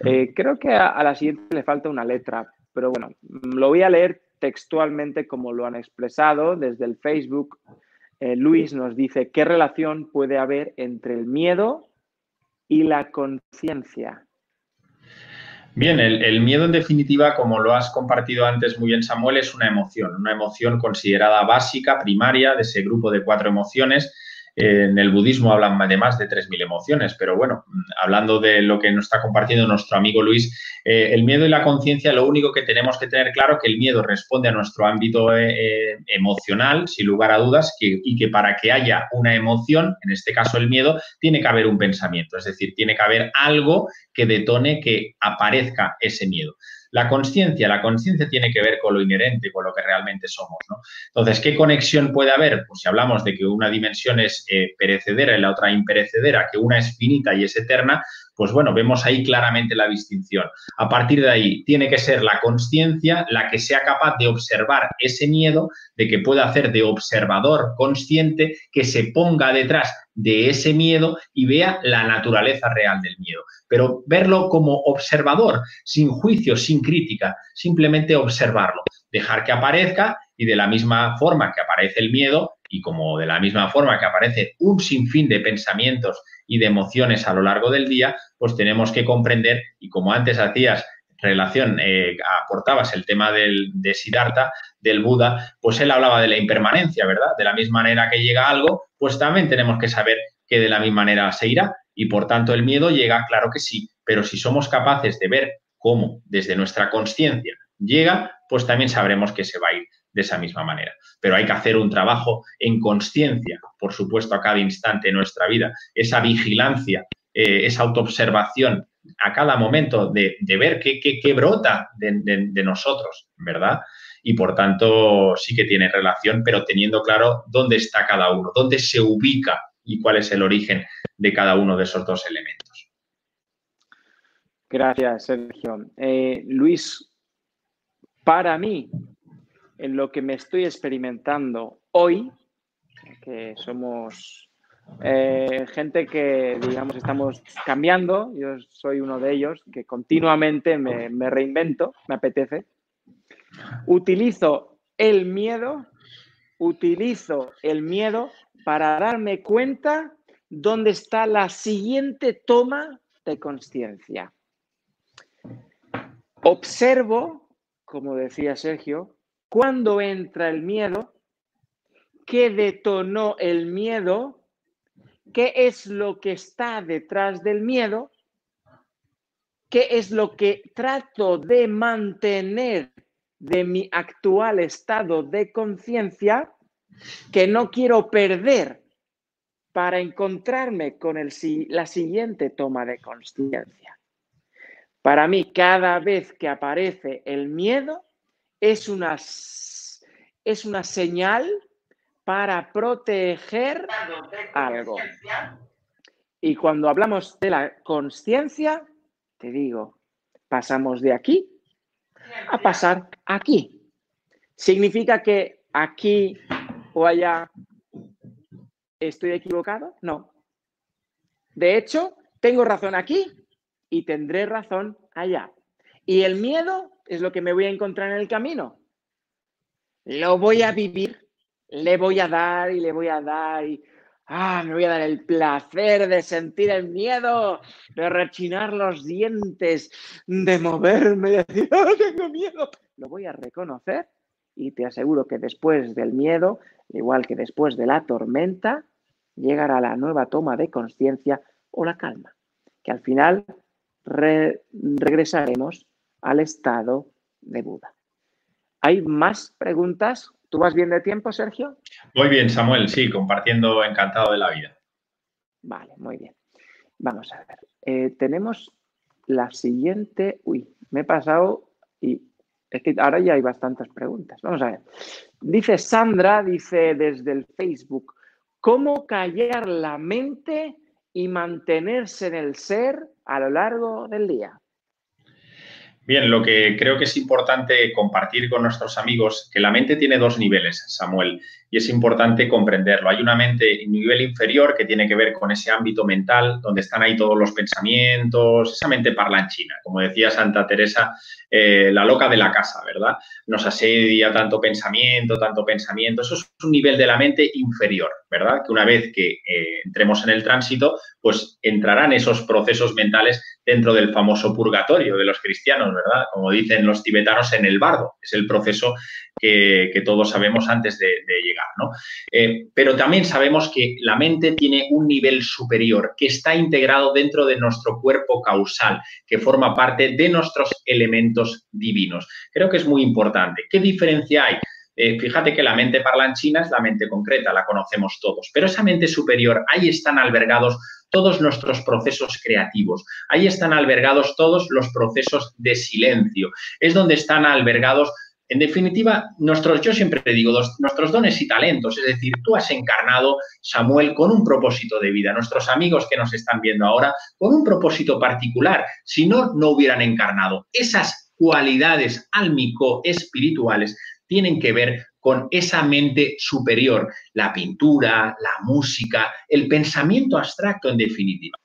Eh, creo que a, la siguiente le falta una letra, pero bueno, lo voy a leer textualmente como lo han expresado desde el Facebook. Eh, Luis nos dice, ¿qué relación puede haber entre el miedo y la conciencia? Bien, el, el, miedo en definitiva, como lo has compartido antes muy bien Samuel, es una emoción, una emoción considerada básica, primaria, de ese grupo de cuatro emociones en el budismo hablan de más de 3.000 emociones, pero bueno, hablando de lo que nos está compartiendo nuestro amigo Luis, eh, el miedo y la conciencia, lo único que tenemos que tener claro que el miedo responde a nuestro ámbito eh, eh, emocional, sin lugar a dudas, y que para que haya una emoción, en este caso el miedo, tiene que haber un pensamiento, es decir, tiene que haber algo que detone que aparezca ese miedo. La conciencia, la conciencia tiene que ver con lo inherente, con lo que realmente somos. Entonces, ¿qué conexión puede haber? Pues si hablamos de que una dimensión es eh, perecedera y la otra imperecedera, que una es finita y es eterna, pues bueno, vemos ahí claramente la distinción. A partir de ahí, tiene que ser la conciencia la que sea capaz de observar ese miedo, de que pueda hacer de observador consciente, que se ponga detrás de ese miedo y vea la naturaleza real del miedo. Pero verlo como observador, sin juicio, sin crítica, simplemente observarlo, dejar que aparezca y de la misma forma que aparece el miedo y como de la misma forma que aparece un sinfín de pensamientos y de emociones a lo largo del día, pues tenemos que comprender, y como antes hacías relación, eh, aportabas el tema del, de Siddhartha, del Buda, pues él hablaba de la impermanencia, ¿verdad? De la misma manera que llega algo, pues también tenemos que saber que de la misma manera se irá. Y por tanto el miedo llega, claro que sí, pero si somos capaces de ver cómo desde nuestra conciencia llega, pues también sabremos que se va a ir de esa misma manera. Pero hay que hacer un trabajo en conciencia, por supuesto, a cada instante de nuestra vida, esa vigilancia, eh, esa autoobservación a cada momento de, ver qué, brota de, nosotros, ¿verdad? Y por tanto sí que tiene relación, pero teniendo claro dónde está cada uno, dónde se ubica y cuál es el origen de cada uno de esos dos elementos. Gracias, Sergio. Eh, Luis, para mí, en lo que me estoy experimentando hoy, que somos eh, gente que, digamos, estamos cambiando, yo soy uno de ellos, que continuamente me, me reinvento, me apetece, utilizo el miedo, utilizo el miedo para darme cuenta dónde está la siguiente toma de conciencia. Observo, como decía Sergio, cuándo entra el miedo, qué detonó el miedo, qué es lo que está detrás del miedo, qué es lo que trato de mantener de mi actual estado de conciencia que no quiero perder para encontrarme con el, la siguiente toma de conciencia. Para mí, cada vez que aparece el miedo, es una, es una señal para proteger algo. Y cuando hablamos de la conciencia, te digo, pasamos de aquí a pasar aquí. ¿Significa que aquí o allá estoy equivocado? No. De hecho, tengo razón aquí y tendré razón allá. Y el miedo es lo que me voy a encontrar en el camino. Lo voy a vivir, le voy a dar y le voy a dar y ah, me voy a dar el placer de sentir el miedo, de rechinar los dientes, de moverme, de decir, oh, tengo miedo. Lo voy a reconocer y te aseguro que después del miedo, igual que después de la tormenta, llegará la nueva toma de conciencia o la calma, que al final regresaremos al estado de Buda. ¿Hay más preguntas? ¿Tú vas bien de tiempo, Sergio? Muy bien, Samuel, sí, compartiendo encantado de la vida. Vale, muy bien. Vamos a ver. Eh, tenemos la siguiente. Uy, me he pasado y es que ahora ya hay bastantes preguntas. Vamos a ver. Dice Sandra, dice desde el Facebook, ¿cómo callar la mente y mantenerse en el ser a lo largo del día? Bien, lo que creo que es importante compartir con nuestros amigos, que la mente tiene dos niveles, Samuel, y es importante comprenderlo. Hay una mente, un nivel inferior que tiene que ver con ese ámbito mental, donde están ahí todos los pensamientos, esa mente parlanchina, como decía Santa Teresa, eh, la loca de la casa, ¿verdad? Nos asedia tanto pensamiento, tanto pensamiento. Eso es un nivel de la mente inferior, ¿verdad? Que una vez que eh, entremos en el tránsito, pues entrarán esos procesos mentales dentro del famoso purgatorio de los cristianos, ¿verdad? Como dicen los tibetanos en el bardo. Es el proceso que, todos sabemos antes de, llegar, ¿no? Eh, pero también sabemos que la mente tiene un nivel superior que está integrado dentro de nuestro cuerpo causal, que forma parte de nuestros elementos divinos. Creo que es muy importante. ¿Qué diferencia hay? Eh, fíjate que la mente parlanchina es la mente concreta, la conocemos todos, pero esa mente superior, ahí están albergados todos nuestros procesos creativos, ahí están albergados todos los procesos de silencio, es donde están albergados en definitiva, nuestros, yo siempre te digo, nuestros dones y talentos, es decir, tú has encarnado, Samuel, con un propósito de vida. Nuestros amigos que nos están viendo ahora, con un propósito particular. Si no, no hubieran encarnado. Esas cualidades álmico-espirituales tienen que ver con esa mente superior, la pintura, la música, el pensamiento abstracto en definitiva.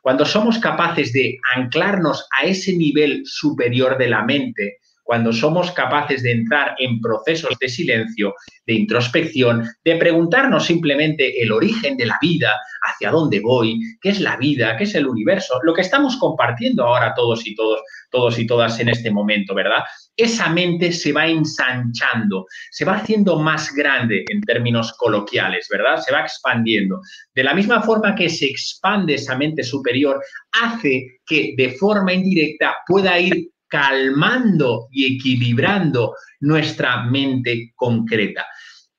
Cuando somos capaces de anclarnos a ese nivel superior de la mente, cuando somos capaces de entrar en procesos de silencio, de introspección, de preguntarnos simplemente el origen de la vida, hacia dónde voy, qué es la vida, qué es el universo, lo que estamos compartiendo ahora todos y todos, todos y todas en este momento, ¿verdad? Esa mente se va ensanchando, se va haciendo más grande en términos coloquiales, ¿verdad? Se va expandiendo. De la misma forma que se expande esa mente superior, hace que de forma indirecta pueda ir calmando y equilibrando nuestra mente concreta.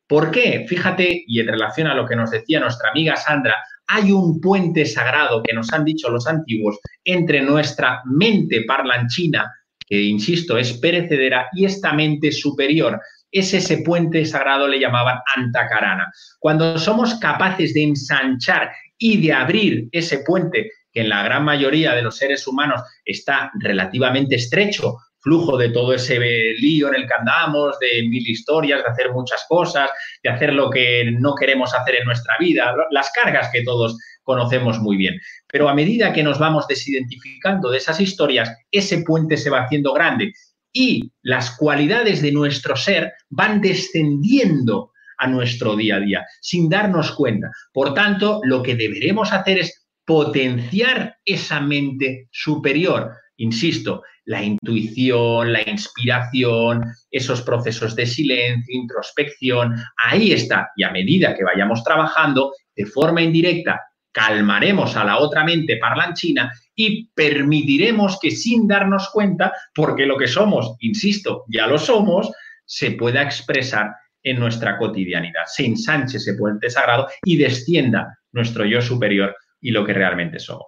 ¿Por qué? Fíjate, y en relación a lo que nos decía nuestra amiga Sandra, hay un puente sagrado que nos han dicho los antiguos entre nuestra mente parlanchina, que insisto es perecedera, y esta mente superior. Es ese puente sagrado le llamaban antacarana. Cuando somos capaces de ensanchar y de abrir ese puente que en la gran mayoría de los seres humanos está relativamente estrecho, flujo de todo ese lío en el que andamos, de mil historias, de hacer muchas cosas, de hacer lo que no queremos hacer en nuestra vida, las cargas que todos conocemos muy bien. Pero a medida que nos vamos desidentificando de esas historias, ese puente se va haciendo grande y las cualidades de nuestro ser van descendiendo a nuestro día a día sin darnos cuenta. Por tanto, lo que deberemos hacer es potenciar esa mente superior. Insisto, la intuición, la inspiración, esos procesos de silencio, introspección, ahí está. Y a medida que vayamos trabajando de forma indirecta, calmaremos a la otra mente parlanchina y permitiremos que sin darnos cuenta, porque lo que somos, insisto, ya lo somos, se pueda expresar en nuestra cotidianidad, se ensanche ese puente sagrado y descienda nuestro yo superior y lo que realmente somos.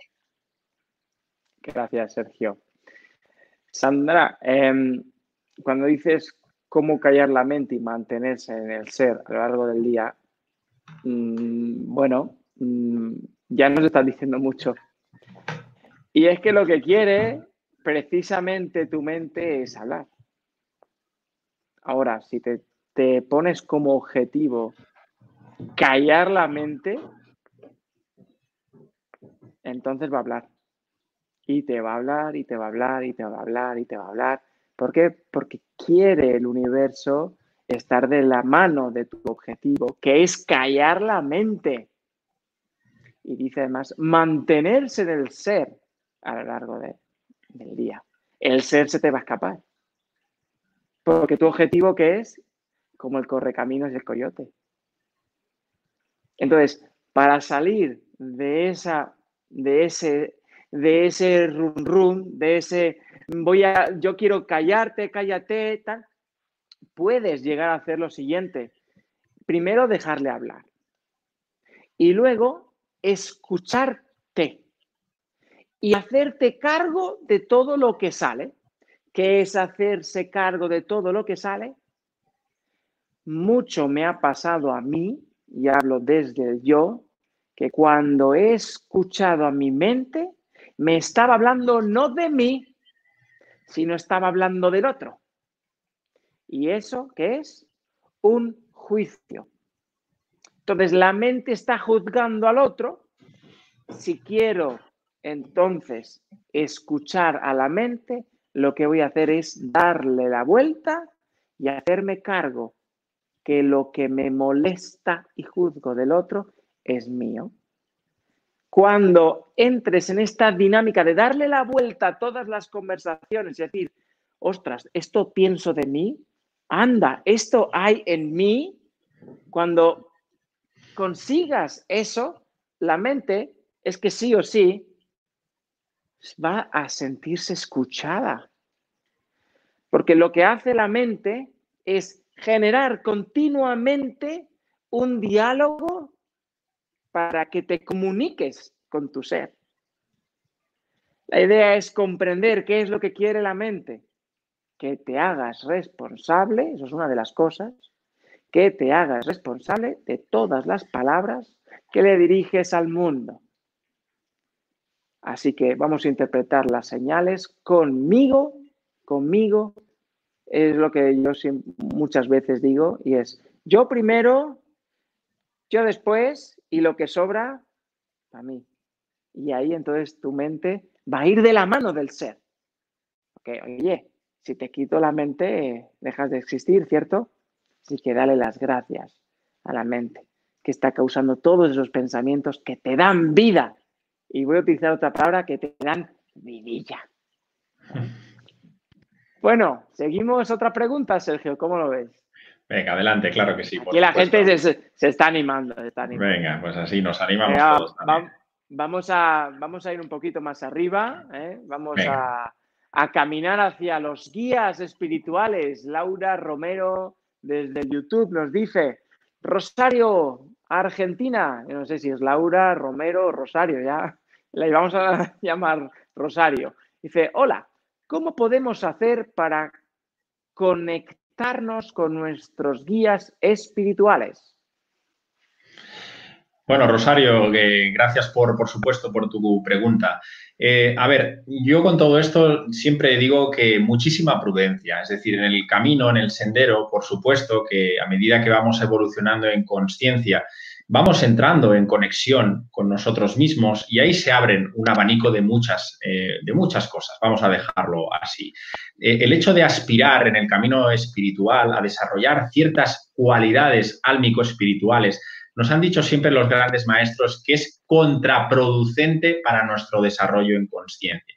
Gracias, Sergio. Sandra, em, cuando dices cómo callar la mente y mantenerse en el ser a lo largo del día, mm, bueno, mm, ya nos estás diciendo mucho. Y es que lo que quiere precisamente tu mente es hablar. Ahora, si te, te pones como objetivo callar la mente, entonces va a hablar. Y te va a hablar, y te va a hablar, y te va a hablar, y te va a hablar. ¿Por qué? Porque quiere el universo estar de la mano de tu objetivo, que es callar la mente. Y dice además, mantenerse del ser a lo largo del día. El ser se te va a escapar. Porque tu objetivo que es, como el correcaminos y el coyote. Entonces, para salir de esa, de ese de ese run run, de ese voy a, yo quiero callarte, cállate, tal, puedes llegar a hacer lo siguiente. Primero, dejarle hablar. Y luego, escucharte y hacerte cargo de todo lo que sale. ¿Qué es hacerse cargo de todo lo que sale? Mucho me ha pasado a mí, y hablo desde el yo, que cuando he escuchado a mi mente, me estaba hablando no de mí, sino estaba hablando del otro. ¿Y eso qué es? Un juicio. Entonces la mente está juzgando al otro. Si quiero entonces escuchar a la mente, lo que voy a hacer es darle la vuelta y hacerme cargo que lo que me molesta y juzgo del otro es mío. Cuando entres en esta dinámica de darle la vuelta a todas las conversaciones y decir, ostras, esto pienso de mí, anda, esto hay en mí, cuando consigas eso, la mente es que sí o sí va a sentirse escuchada. Porque lo que hace la mente es generar continuamente un diálogo para que te comuniques con tu ser. La idea es comprender qué es lo que quiere la mente, que te hagas responsable, eso es una de las cosas, que te hagas responsable de todas las palabras que le diriges al mundo. Así que vamos a interpretar las señales conmigo, conmigo, es lo que yo muchas veces digo, y es yo primero, yo después y lo que sobra, a mí. Y ahí entonces tu mente va a ir de la mano del ser. Porque, oye, si te quito la mente, dejas de existir, ¿cierto? Así que dale las gracias a la mente, que está causando todos esos pensamientos que te dan vida. Y voy a utilizar otra palabra que te dan vidilla. Bueno, seguimos otra pregunta, Sergio, ¿cómo lo ves? Venga, adelante, claro que sí. Y la gente se, está animando, Venga, pues así nos animamos todos. vamos, a, vamos a ir un poquito más arriba, ¿eh? vamos a, a, caminar hacia los guías espirituales. Laura Romero desde YouTube nos dice, Rosario, Argentina, no sé si es Laura, Romero, Rosario, ya la vamos a llamar Rosario. Dice, hola, ¿cómo podemos hacer para conectarnos con nuestros guías espirituales? Bueno, Rosario, gracias por, por supuesto, por tu pregunta. Eh, a ver, yo con todo esto siempre digo que muchísima prudencia, es decir, en el camino, en el sendero, por supuesto que a medida que vamos evolucionando en conciencia, vamos entrando en conexión con nosotros mismos y ahí se abren un abanico de muchas, eh, de muchas cosas, vamos a dejarlo así. Eh, el hecho de aspirar en el camino espiritual a desarrollar ciertas cualidades álmico-espirituales, nos han dicho siempre los grandes maestros que es contraproducente para nuestro desarrollo en conciencia.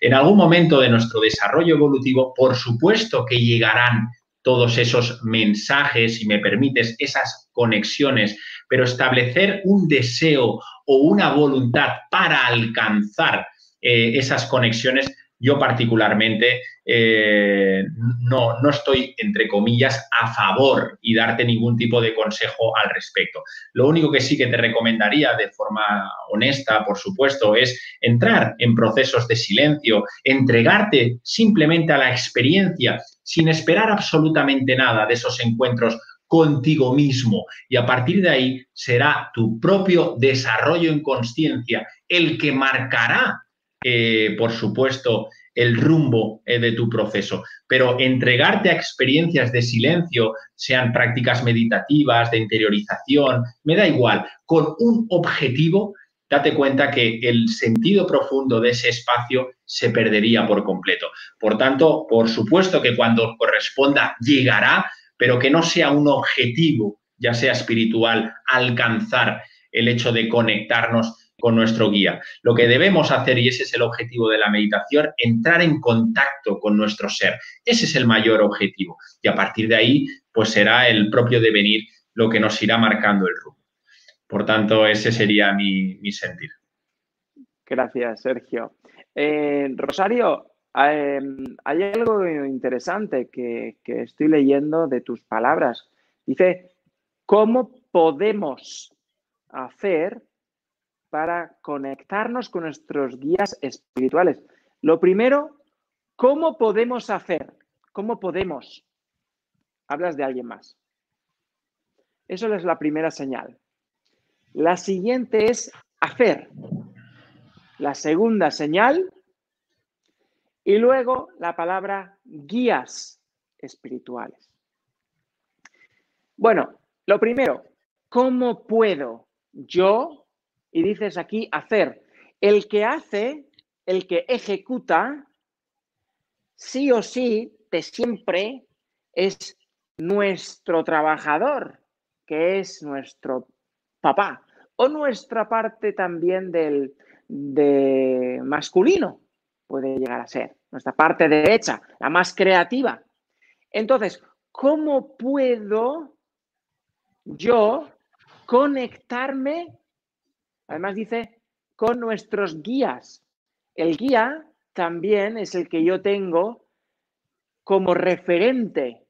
En algún momento de nuestro desarrollo evolutivo, por supuesto que llegarán todos esos mensajes, si me permites, esas conexiones, pero establecer un deseo o una voluntad para alcanzar eh, esas conexiones yo particularmente eh, no, no estoy, entre comillas, a favor y darte ningún tipo de consejo al respecto. Lo único que sí que te recomendaría de forma honesta, por supuesto, es entrar en procesos de silencio, entregarte simplemente a la experiencia sin esperar absolutamente nada de esos encuentros contigo mismo y a partir de ahí será tu propio desarrollo en conciencia el que marcará eh, por supuesto, el rumbo eh, de tu proceso, pero entregarte a experiencias de silencio, sean prácticas meditativas, de interiorización, me da igual, con un objetivo, date cuenta que el sentido profundo de ese espacio se perdería por completo. Por tanto, por supuesto que cuando corresponda llegará, pero que no sea un objetivo, ya sea espiritual, alcanzar el hecho de conectarnos con nuestro guía. Lo que debemos hacer, y ese es el objetivo de la meditación, entrar en contacto con nuestro ser. Ese es el mayor objetivo. Y a partir de ahí, pues será el propio devenir lo que nos irá marcando el rumbo. Por tanto, ese sería mi, sentir. Gracias, Sergio. Eh, Rosario, em, hay algo interesante que, que estoy leyendo de tus palabras. Dice, ¿cómo podemos hacer para conectarnos con nuestros guías espirituales. Lo primero, ¿cómo podemos hacer? ¿Cómo podemos? Hablas de alguien más. Eso es la primera señal. La siguiente es hacer. La segunda señal. Y luego la palabra guías espirituales. Bueno, lo primero, ¿cómo puedo yo y dices aquí hacer. El que hace, el que ejecuta, sí o sí, de siempre, es nuestro trabajador, que es nuestro papá, o nuestra parte también del de masculino, puede llegar a ser, nuestra parte derecha, la más creativa. Entonces, ¿cómo puedo yo conectarme Además dice, con nuestros guías. El guía también es el que yo tengo como referente,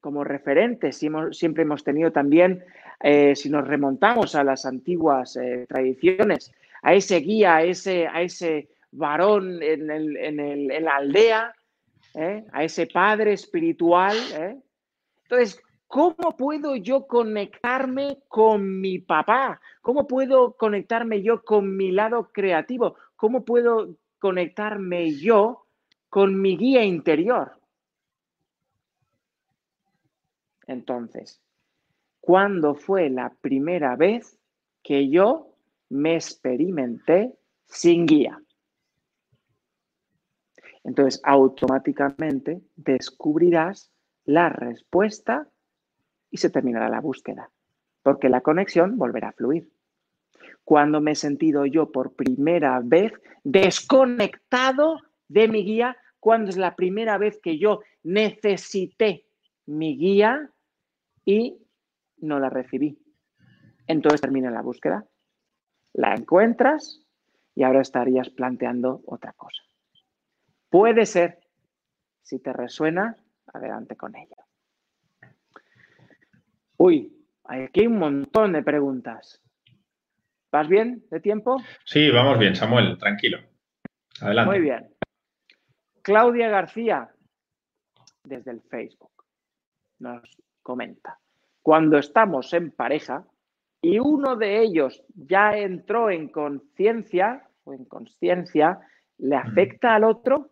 como referente. siempre hemos tenido también, eh, si nos remontamos a las antiguas eh, tradiciones, a ese guía, a ese, a ese varón en, la aldea, ¿eh? a ese padre espiritual. Entonces, ¿Cómo puedo yo conectarme con mi papá? ¿Cómo puedo conectarme yo con mi lado creativo? ¿Cómo puedo conectarme yo con mi guía interior? Entonces, ¿cuándo fue la primera vez que yo me experimenté sin guía? Entonces, automáticamente descubrirás la respuesta y se terminará la búsqueda, porque la conexión volverá a fluir. Cuando me he sentido yo por primera vez desconectado de mi guía, cuando es la primera vez que yo necesité mi guía y no la recibí. Entonces termina la búsqueda, la encuentras y ahora estarías planteando otra cosa. Puede ser, si te resuena, adelante con ello. Uy, Aquí hay un montón de preguntas. ¿Vas bien de tiempo? Sí, vamos bien, Samuel, tranquilo. Adelante. Muy bien. Claudia García, desde el Facebook, nos comenta, cuando estamos en pareja y uno de ellos ya entró en conciencia o en conciencia, ¿le afecta al otro?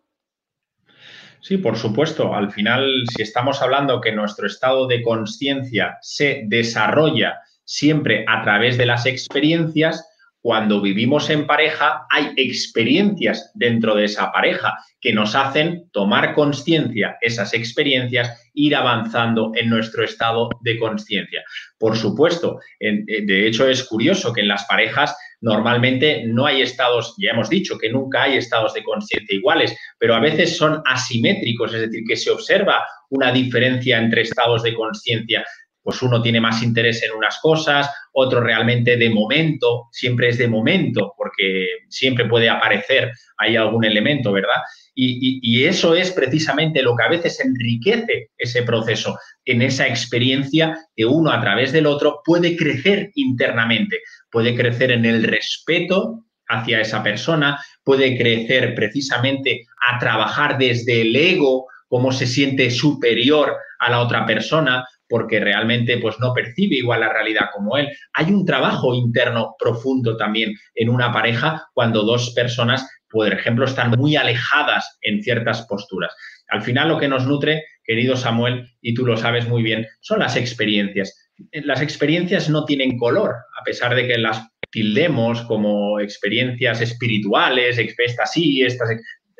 Sí, por supuesto. Al final, si estamos hablando que nuestro estado de conciencia se desarrolla siempre a través de las experiencias, cuando vivimos en pareja hay experiencias dentro de esa pareja que nos hacen tomar conciencia, esas experiencias, ir avanzando en nuestro estado de conciencia. Por supuesto, eh, de hecho es curioso que en las parejas normalmente no hay estados, ya hemos dicho que nunca hay estados de conciencia iguales, pero a veces son asimétricos, es decir, que se observa una diferencia entre estados de conciencia pues uno tiene más interés en unas cosas, otro realmente de momento, siempre es de momento, porque siempre puede aparecer ahí algún elemento, ¿verdad? Y, eso es precisamente lo que a veces enriquece ese proceso, en esa experiencia que uno a través del otro puede crecer internamente, puede crecer en el respeto hacia esa persona, puede crecer precisamente a trabajar desde el ego, cómo se siente superior a la otra persona, porque realmente pues, no percibe igual la realidad como él. Hay un trabajo interno profundo también en una pareja cuando dos personas por ejemplo, están muy alejadas en ciertas posturas. Al final lo que nos nutre, querido Samuel, y tú lo sabes muy bien, son las experiencias. Las experiencias no tienen color, a pesar de que las tildemos como experiencias espirituales, estas sí, estas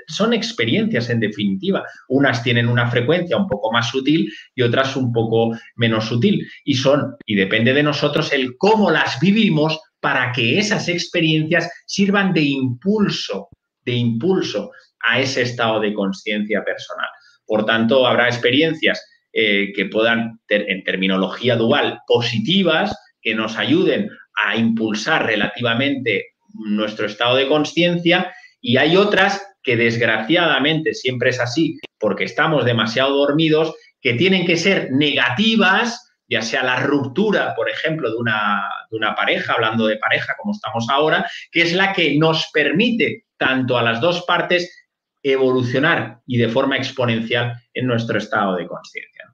son experiencias en definitiva. Unas tienen una frecuencia un poco más sutil y otras un poco menos sutil. Y son, y depende de nosotros, el cómo las vivimos para que esas experiencias sirvan de impulso de impulso a ese estado de conciencia personal. Por tanto, habrá experiencias eh, que puedan, en terminología dual, positivas, que nos ayuden a impulsar relativamente nuestro estado de conciencia y hay otras que desgraciadamente siempre es así porque estamos demasiado dormidos, que tienen que ser negativas, ya sea la ruptura, por ejemplo, de una, de una pareja, hablando de pareja como estamos ahora, que es la que nos permite tanto a las dos partes evolucionar y de forma exponencial en nuestro estado de conciencia.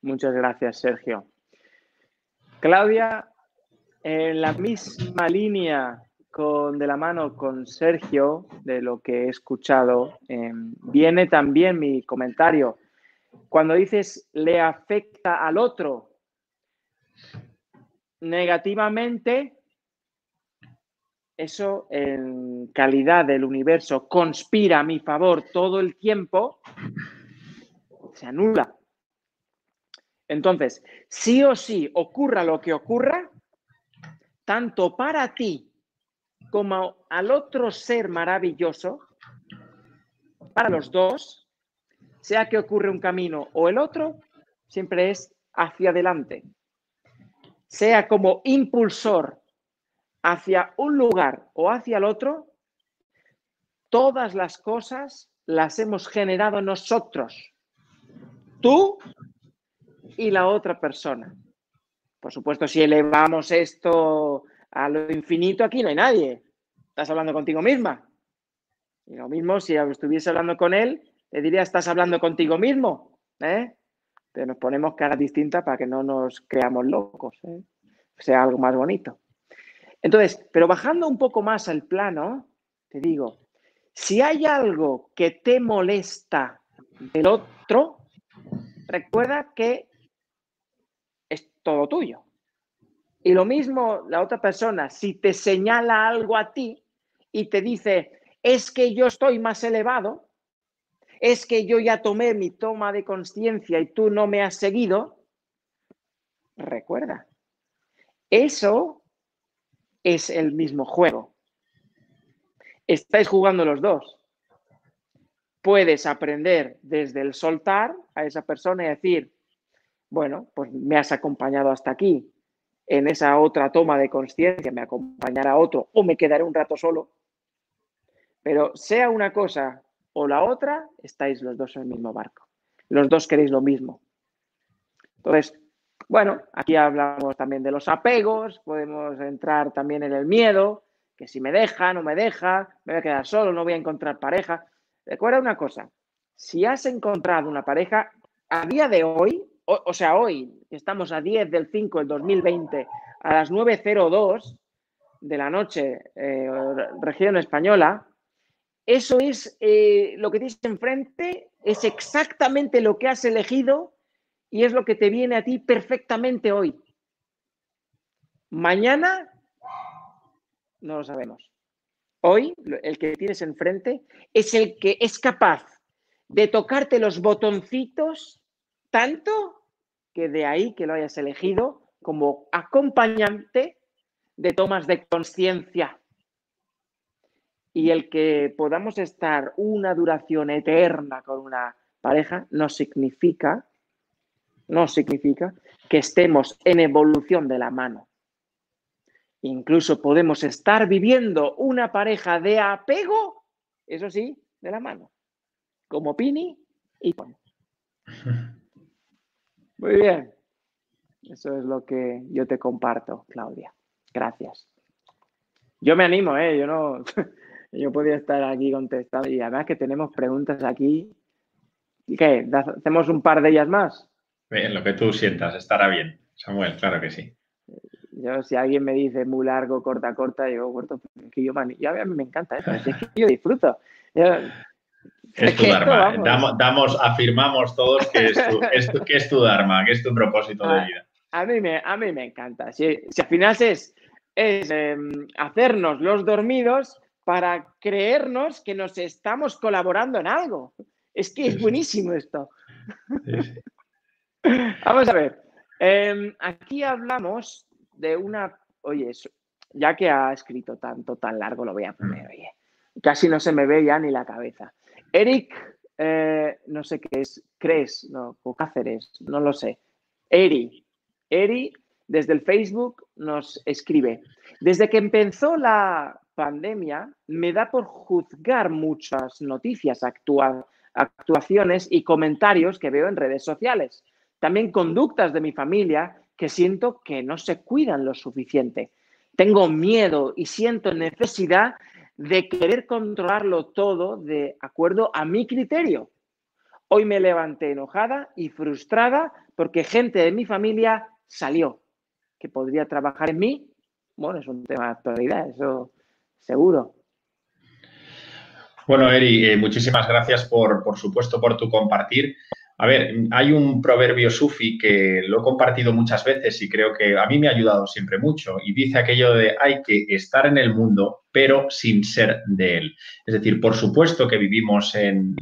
Muchas gracias, Sergio. Claudia, en la misma línea con, de la mano con Sergio, de lo que he escuchado, em, viene también mi comentario. Cuando dices le afecta al otro negativamente, eso en calidad del universo conspira a mi favor todo el tiempo, se anula. Entonces, sí o sí, ocurra lo que ocurra, tanto para ti como al otro ser maravilloso, para los dos, sea que ocurre un camino o el otro, siempre es hacia adelante. Sea como impulsor hacia un lugar o hacia el otro, todas las cosas las hemos generado nosotros, tú y la otra persona. Por supuesto, si elevamos esto a lo infinito, aquí no hay nadie. Estás hablando contigo misma. Y lo mismo, si estuviese hablando con él, le diría, estás hablando contigo mismo. ¿eh? Pero nos ponemos cara distinta para que no nos creamos locos. ¿eh? Sea algo más bonito. Entonces, pero bajando un poco más al plano, te digo, si hay algo que te molesta del otro, recuerda que es todo tuyo. Y lo mismo la otra persona, si te señala algo a ti y te dice, es que yo estoy más elevado, es que yo ya tomé mi toma de conciencia y tú no me has seguido, recuerda, eso es el mismo juego. Estáis jugando los dos. Puedes aprender desde el soltar a esa persona y decir, bueno, pues me has acompañado hasta aquí. En esa otra toma de conciencia me acompañará otro o me quedaré un rato solo. Pero sea una cosa o la otra, estáis los dos en el mismo barco. Los dos queréis lo mismo. Entonces, Bueno, aquí hablamos también de los apegos, podemos entrar también en el miedo, que si me deja, no me deja, me voy a quedar solo, no voy a encontrar pareja. Recuerda una cosa, si has encontrado una pareja, a día de hoy, o, sea, hoy, estamos a 10 del 5 del 2020, a las 9.02 de la noche, eh, región española, eso es eh, lo que tienes enfrente, es exactamente lo que has elegido y es lo que te viene a ti perfectamente hoy. Mañana no lo sabemos. Hoy, el que tienes enfrente es el que es capaz de tocarte los botoncitos tanto que de ahí que lo hayas elegido como acompañante de tomas de conciencia. Y el que podamos estar una duración eterna con una pareja no significa, no significa que estemos en evolución de la mano. Incluso podemos estar viviendo una pareja de apego, eso sí, de la mano, como Pini y Pon. Muy bien. Eso es lo que yo te comparto, Claudia. Gracias. Yo me animo, ¿eh? Yo no. Yo podía estar aquí contestando y además que tenemos preguntas aquí. ¿Y qué? ¿Hacemos un par de ellas más? Bien, lo que tú sientas, estará bien. Samuel, claro que sí. Yo, si alguien me dice muy largo, corta, corta, yo, corto, que yo, man, a mí me encanta, ¿eh? es que yo disfruto. Es tu Dharma. Damos, afirmamos todos que es, tu, es que es tu Dharma, que es tu propósito de vida. A mí me, a mí me encanta. Si, si al final es, es em, hacernos los dormidos para creernos que nos estamos colaborando en algo. Es que es buenísimo esto. Vamos a ver. Em, aquí hablamos de una. Oye, ya que ha escrito tanto, tan largo, lo voy a poner, oye. Casi no se me ve ya ni la cabeza. Eric, eh, no sé qué es, crees, no, o Cáceres, no lo sé. Eri, Eri, desde el Facebook nos escribe. Desde que empezó la pandemia, me da por juzgar muchas noticias, actuaciones y comentarios que veo en redes sociales. También conductas de mi familia que siento que no se cuidan lo suficiente. Tengo miedo y siento necesidad de querer controlarlo todo de acuerdo a mi criterio. Hoy me levanté enojada y frustrada porque gente de mi familia salió, que podría trabajar en mí. Bueno, es un tema de actualidad, eso seguro. Bueno, Eri, eh, muchísimas gracias por, por supuesto, por tu compartir. A ver, hay un proverbio sufi que lo he compartido muchas veces y creo que a mí me ha ayudado siempre mucho y dice aquello de hay que estar en el mundo pero sin ser de él. Es decir, por supuesto que vivimos en,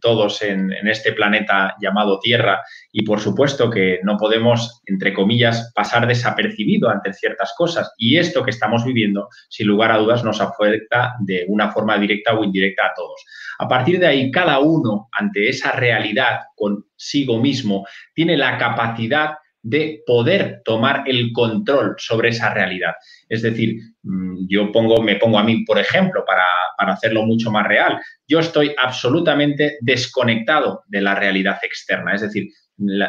todos en, este planeta llamado Tierra y por supuesto que no podemos, entre comillas, pasar desapercibido ante ciertas cosas. Y esto que estamos viviendo, sin lugar a dudas, nos afecta de una forma directa o indirecta a todos. A partir de ahí, cada uno ante esa realidad consigo mismo tiene la capacidad de poder tomar el control sobre esa realidad. Es decir, mm, yo pongo, me pongo a mí, por ejemplo, para, hacerlo mucho más real. Yo estoy absolutamente desconectado de la realidad externa. Es decir,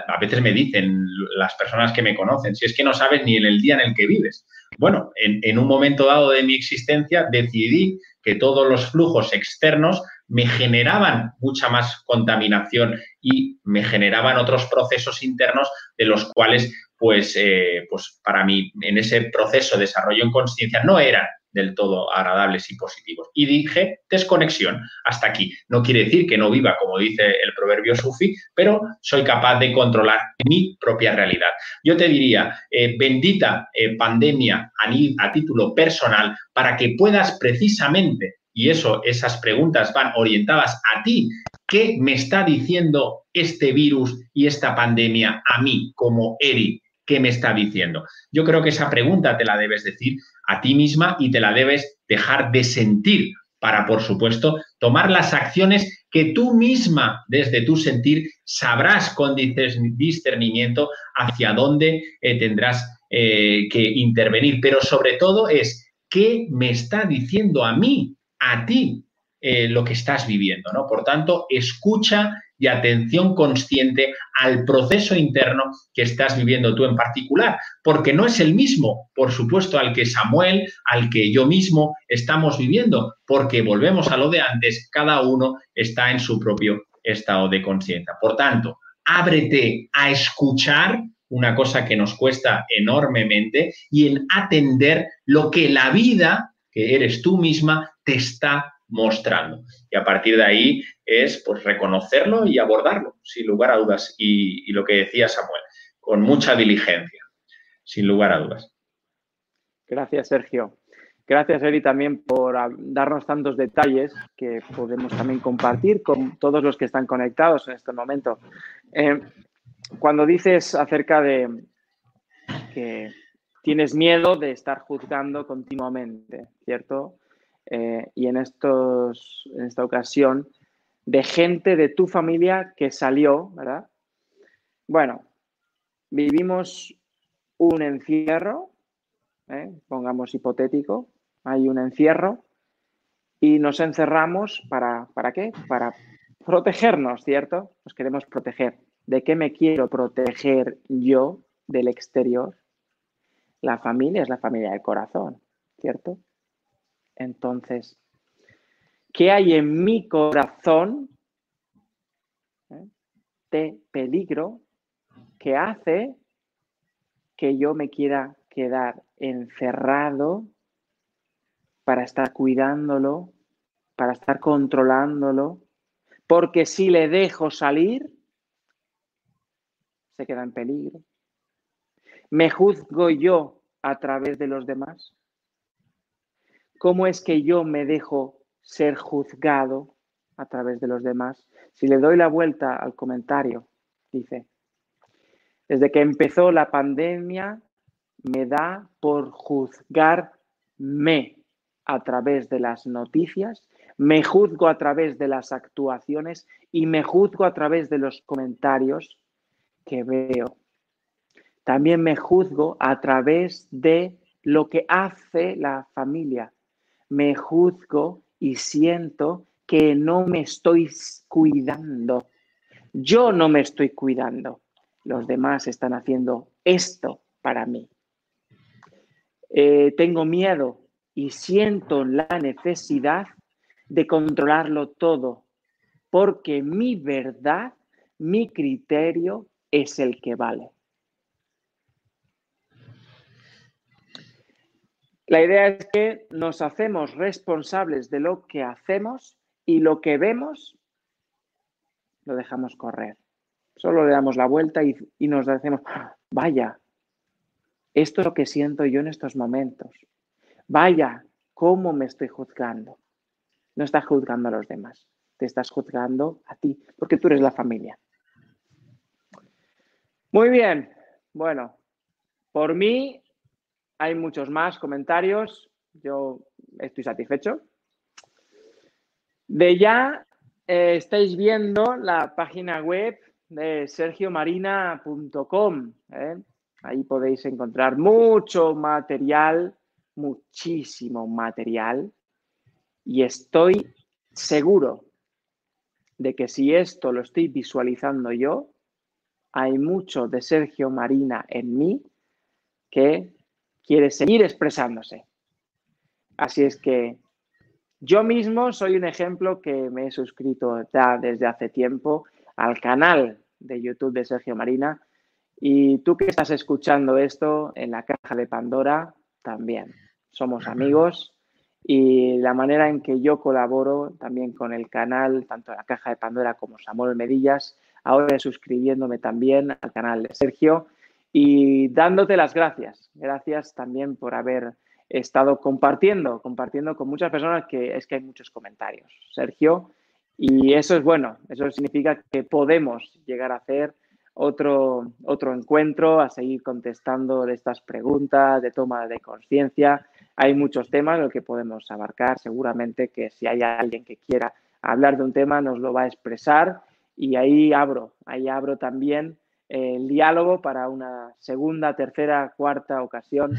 a veces me dicen las personas que me conocen, si es que no sabes ni en el día en el que vives. Bueno, en un momento dado de mi existencia decidí que todos los flujos externos me generaban mucha más contaminación y me generaban otros procesos internos de los cuales, pues, eh, pues para mí, en ese proceso de desarrollo en conciencia no eran del todo agradables y positivos. Y dije, desconexión, hasta aquí. No quiere decir que no viva, como dice el proverbio sufi, pero soy capaz de controlar mi propia realidad. Yo te diría, eh, bendita eh, pandemia a, a título personal, para que puedas precisamente y eso, esas preguntas van orientadas a ti. ¿Qué me está diciendo este virus y esta pandemia a mí como Eri? ¿Qué me está diciendo? Yo creo que esa pregunta te la debes decir a ti misma y te la debes dejar de sentir para, por supuesto, tomar las acciones que tú misma, desde tu sentir, sabrás con discernimiento hacia dónde eh, tendrás eh, que intervenir. Pero sobre todo es, ¿qué me está diciendo a mí a ti eh, lo que estás viviendo, ¿no? Por tanto, escucha y atención consciente al proceso interno que estás viviendo tú en particular, porque no es el mismo, por supuesto, al que Samuel, al que yo mismo estamos viviendo, porque volvemos a lo de antes, cada uno está en su propio estado de conciencia. Por tanto, ábrete a escuchar una cosa que nos cuesta enormemente y en atender lo que la vida, que eres tú misma, te está mostrando. Y a partir de ahí es pues, reconocerlo y abordarlo, sin lugar a dudas. Y, lo que decía Samuel, con mucha diligencia, sin lugar a dudas. Gracias, Sergio. Gracias, Eri, también por darnos tantos detalles que podemos también compartir con todos los que están conectados en este momento. Eh, cuando dices acerca de que tienes miedo de estar juzgando continuamente, ¿cierto? Eh, y en, estos, en esta ocasión, de gente de tu familia que salió, ¿verdad? Bueno, vivimos un encierro, ¿eh? pongamos hipotético, hay un encierro y nos encerramos para, ¿para qué? Para protegernos, ¿cierto? Nos queremos proteger. ¿De qué me quiero proteger yo del exterior? La familia es la familia del corazón, ¿cierto? Entonces, ¿qué hay en mi corazón eh, de peligro que hace que yo me quiera quedar encerrado para estar cuidándolo, para estar controlándolo? Porque si le dejo salir, se queda en peligro. ¿Me juzgo yo a través de los demás? ¿Cómo es que yo me dejo ser juzgado a través de los demás? Si le doy la vuelta al comentario, dice, desde que empezó la pandemia, me da por juzgarme a través de las noticias, me juzgo a través de las actuaciones y me juzgo a través de los comentarios que veo. También me juzgo a través de lo que hace la familia. Me juzgo y siento que no me estoy cuidando. Yo no me estoy cuidando. Los demás están haciendo esto para mí. Eh, tengo miedo y siento la necesidad de controlarlo todo, porque mi verdad, mi criterio es el que vale. La idea es que nos hacemos responsables de lo que hacemos y lo que vemos lo dejamos correr. Solo le damos la vuelta y, nos decimos, vaya, esto es lo que siento yo en estos momentos. Vaya, cómo me estoy juzgando. No estás juzgando a los demás, te estás juzgando a ti, porque tú eres la familia. Muy bien. Bueno, por mí hay muchos más comentarios. Yo estoy satisfecho. De ya eh, estáis viendo la página web de sergiomarina.com. ¿eh? Ahí podéis encontrar mucho material, muchísimo material. Y estoy seguro de que si esto lo estoy visualizando yo, hay mucho de Sergio Marina en mí que quiere seguir expresándose. Así es que yo mismo soy un ejemplo que me he suscrito ya desde hace tiempo al canal de YouTube de Sergio Marina y tú que estás escuchando esto en la caja de Pandora también. Somos amigos y la manera en que yo colaboro también con el canal, tanto en la caja de Pandora como Samuel Medillas, ahora suscribiéndome también al canal de Sergio y dándote las gracias. Gracias también por haber estado compartiendo, compartiendo con muchas personas que es que hay muchos comentarios, Sergio, y eso es bueno, eso significa que podemos llegar a hacer otro, otro encuentro, a seguir contestando estas preguntas de toma de conciencia. Hay muchos temas en los que podemos abarcar, seguramente que si hay alguien que quiera hablar de un tema nos lo va a expresar y ahí abro, ahí abro también el diálogo para una segunda, tercera, cuarta ocasión,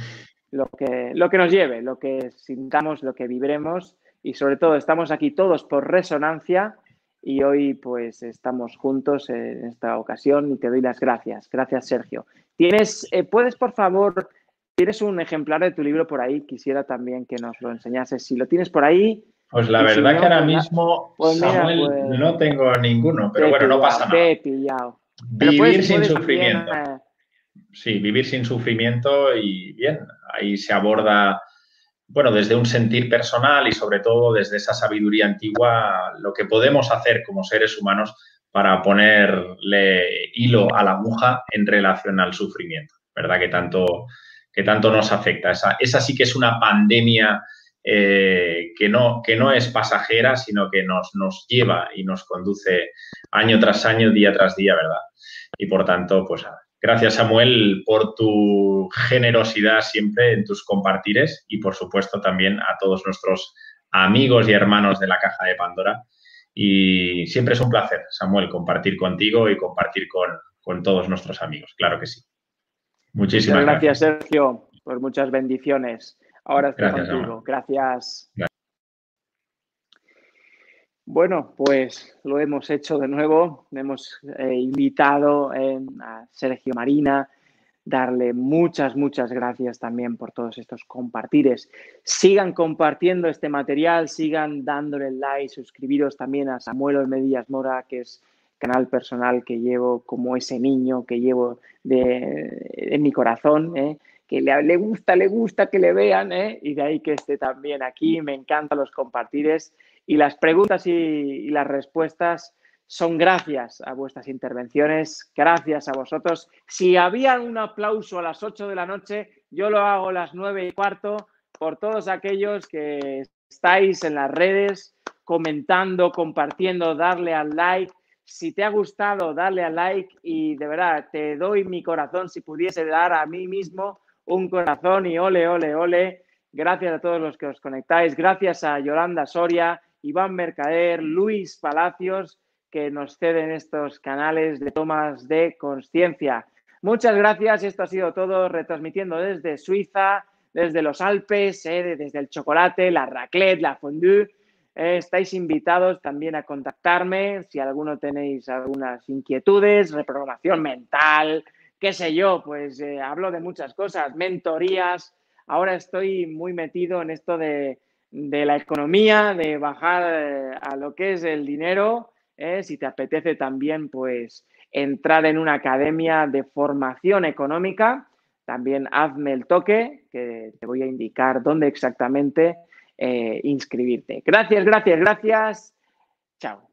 lo que, lo que nos lleve, lo que sintamos, lo que vibremos y sobre todo estamos aquí todos por resonancia y hoy pues estamos juntos en esta ocasión y te doy las gracias. Gracias, Sergio. Tienes, eh, puedes por favor, tienes un ejemplar de tu libro por ahí, quisiera también que nos lo enseñases. Si lo tienes por ahí. Pues la verdad que ahora pues mismo, pues Samuel, pues no tengo ninguno, pero bueno, no pasa nada. Vivir sin sufrimiento. Eh, sí, vivir sin sufrimiento y bien, ahí se aborda bueno, desde un sentir personal y sobre todo desde esa sabiduría antigua, lo que podemos hacer como seres humanos para ponerle hilo a la aguja en relación al sufrimiento, ¿verdad? Que tanto, que tanto nos afecta. Esa, esa sí que es una pandemia eh, que, no, que no es pasajera, sino que nos, nos lleva y nos conduce año tras año, día tras día, ¿verdad? Y por tanto, pues Gracias, Samuel, por tu generosidad siempre en tus compartires y, por supuesto, también a todos nuestros amigos y hermanos de la Caja de Pandora. Y siempre es un placer, Samuel, compartir contigo y compartir con, todos nuestros amigos. Claro que sí. Muchísimas gracias. Gracias, Sergio, por muchas bendiciones. Ahora estoy contigo. gracias. Bueno, pues lo hemos hecho de nuevo. Hemos eh, invitado a Sergio Marina, darle muchas, muchas gracias también por todos estos compartires. Sigan compartiendo este material, sigan dándole like, suscribiros también a Samuel Medillas Mora, que es canal personal que llevo como ese niño que llevo de, en mi corazón, ¿eh? Que le, le, gusta, le gusta que le vean, ¿eh? y de ahí que esté también aquí. Me encantan los compartires. Y las preguntas y, las respuestas son gracias a vuestras intervenciones, gracias a vosotros. Si había un aplauso a las 8 de la noche, yo lo hago a las 9 y cuarto por todos aquellos que estáis en las redes comentando, compartiendo, darle al like. Si te ha gustado, dale al like y de verdad te doy mi corazón si pudiese dar a mí mismo un corazón y ole, ole, ole. Gracias a todos los que os conectáis. Gracias a Yolanda Soria, Iván Mercader, Luis Palacios, que nos ceden estos canales de tomas de conciencia. Muchas gracias. Esto ha sido todo retransmitiendo desde Suiza, desde los Alpes, eh, desde el chocolate, la raclette, la fondue. Eh, estáis invitados también a contactarme si alguno tenéis algunas inquietudes, reprogramación mental, qué sé yo, pues eh, hablo de muchas cosas, mentorías. Ahora estoy muy metido en esto de la economía, de bajar eh, a lo que es el dinero. Eh, si te apetece también, pues entrar en una academia de formación económica, también hazme el toque, que te voy a indicar dónde exactamente inscribirte. Gracias, gracias, gracias. Chao.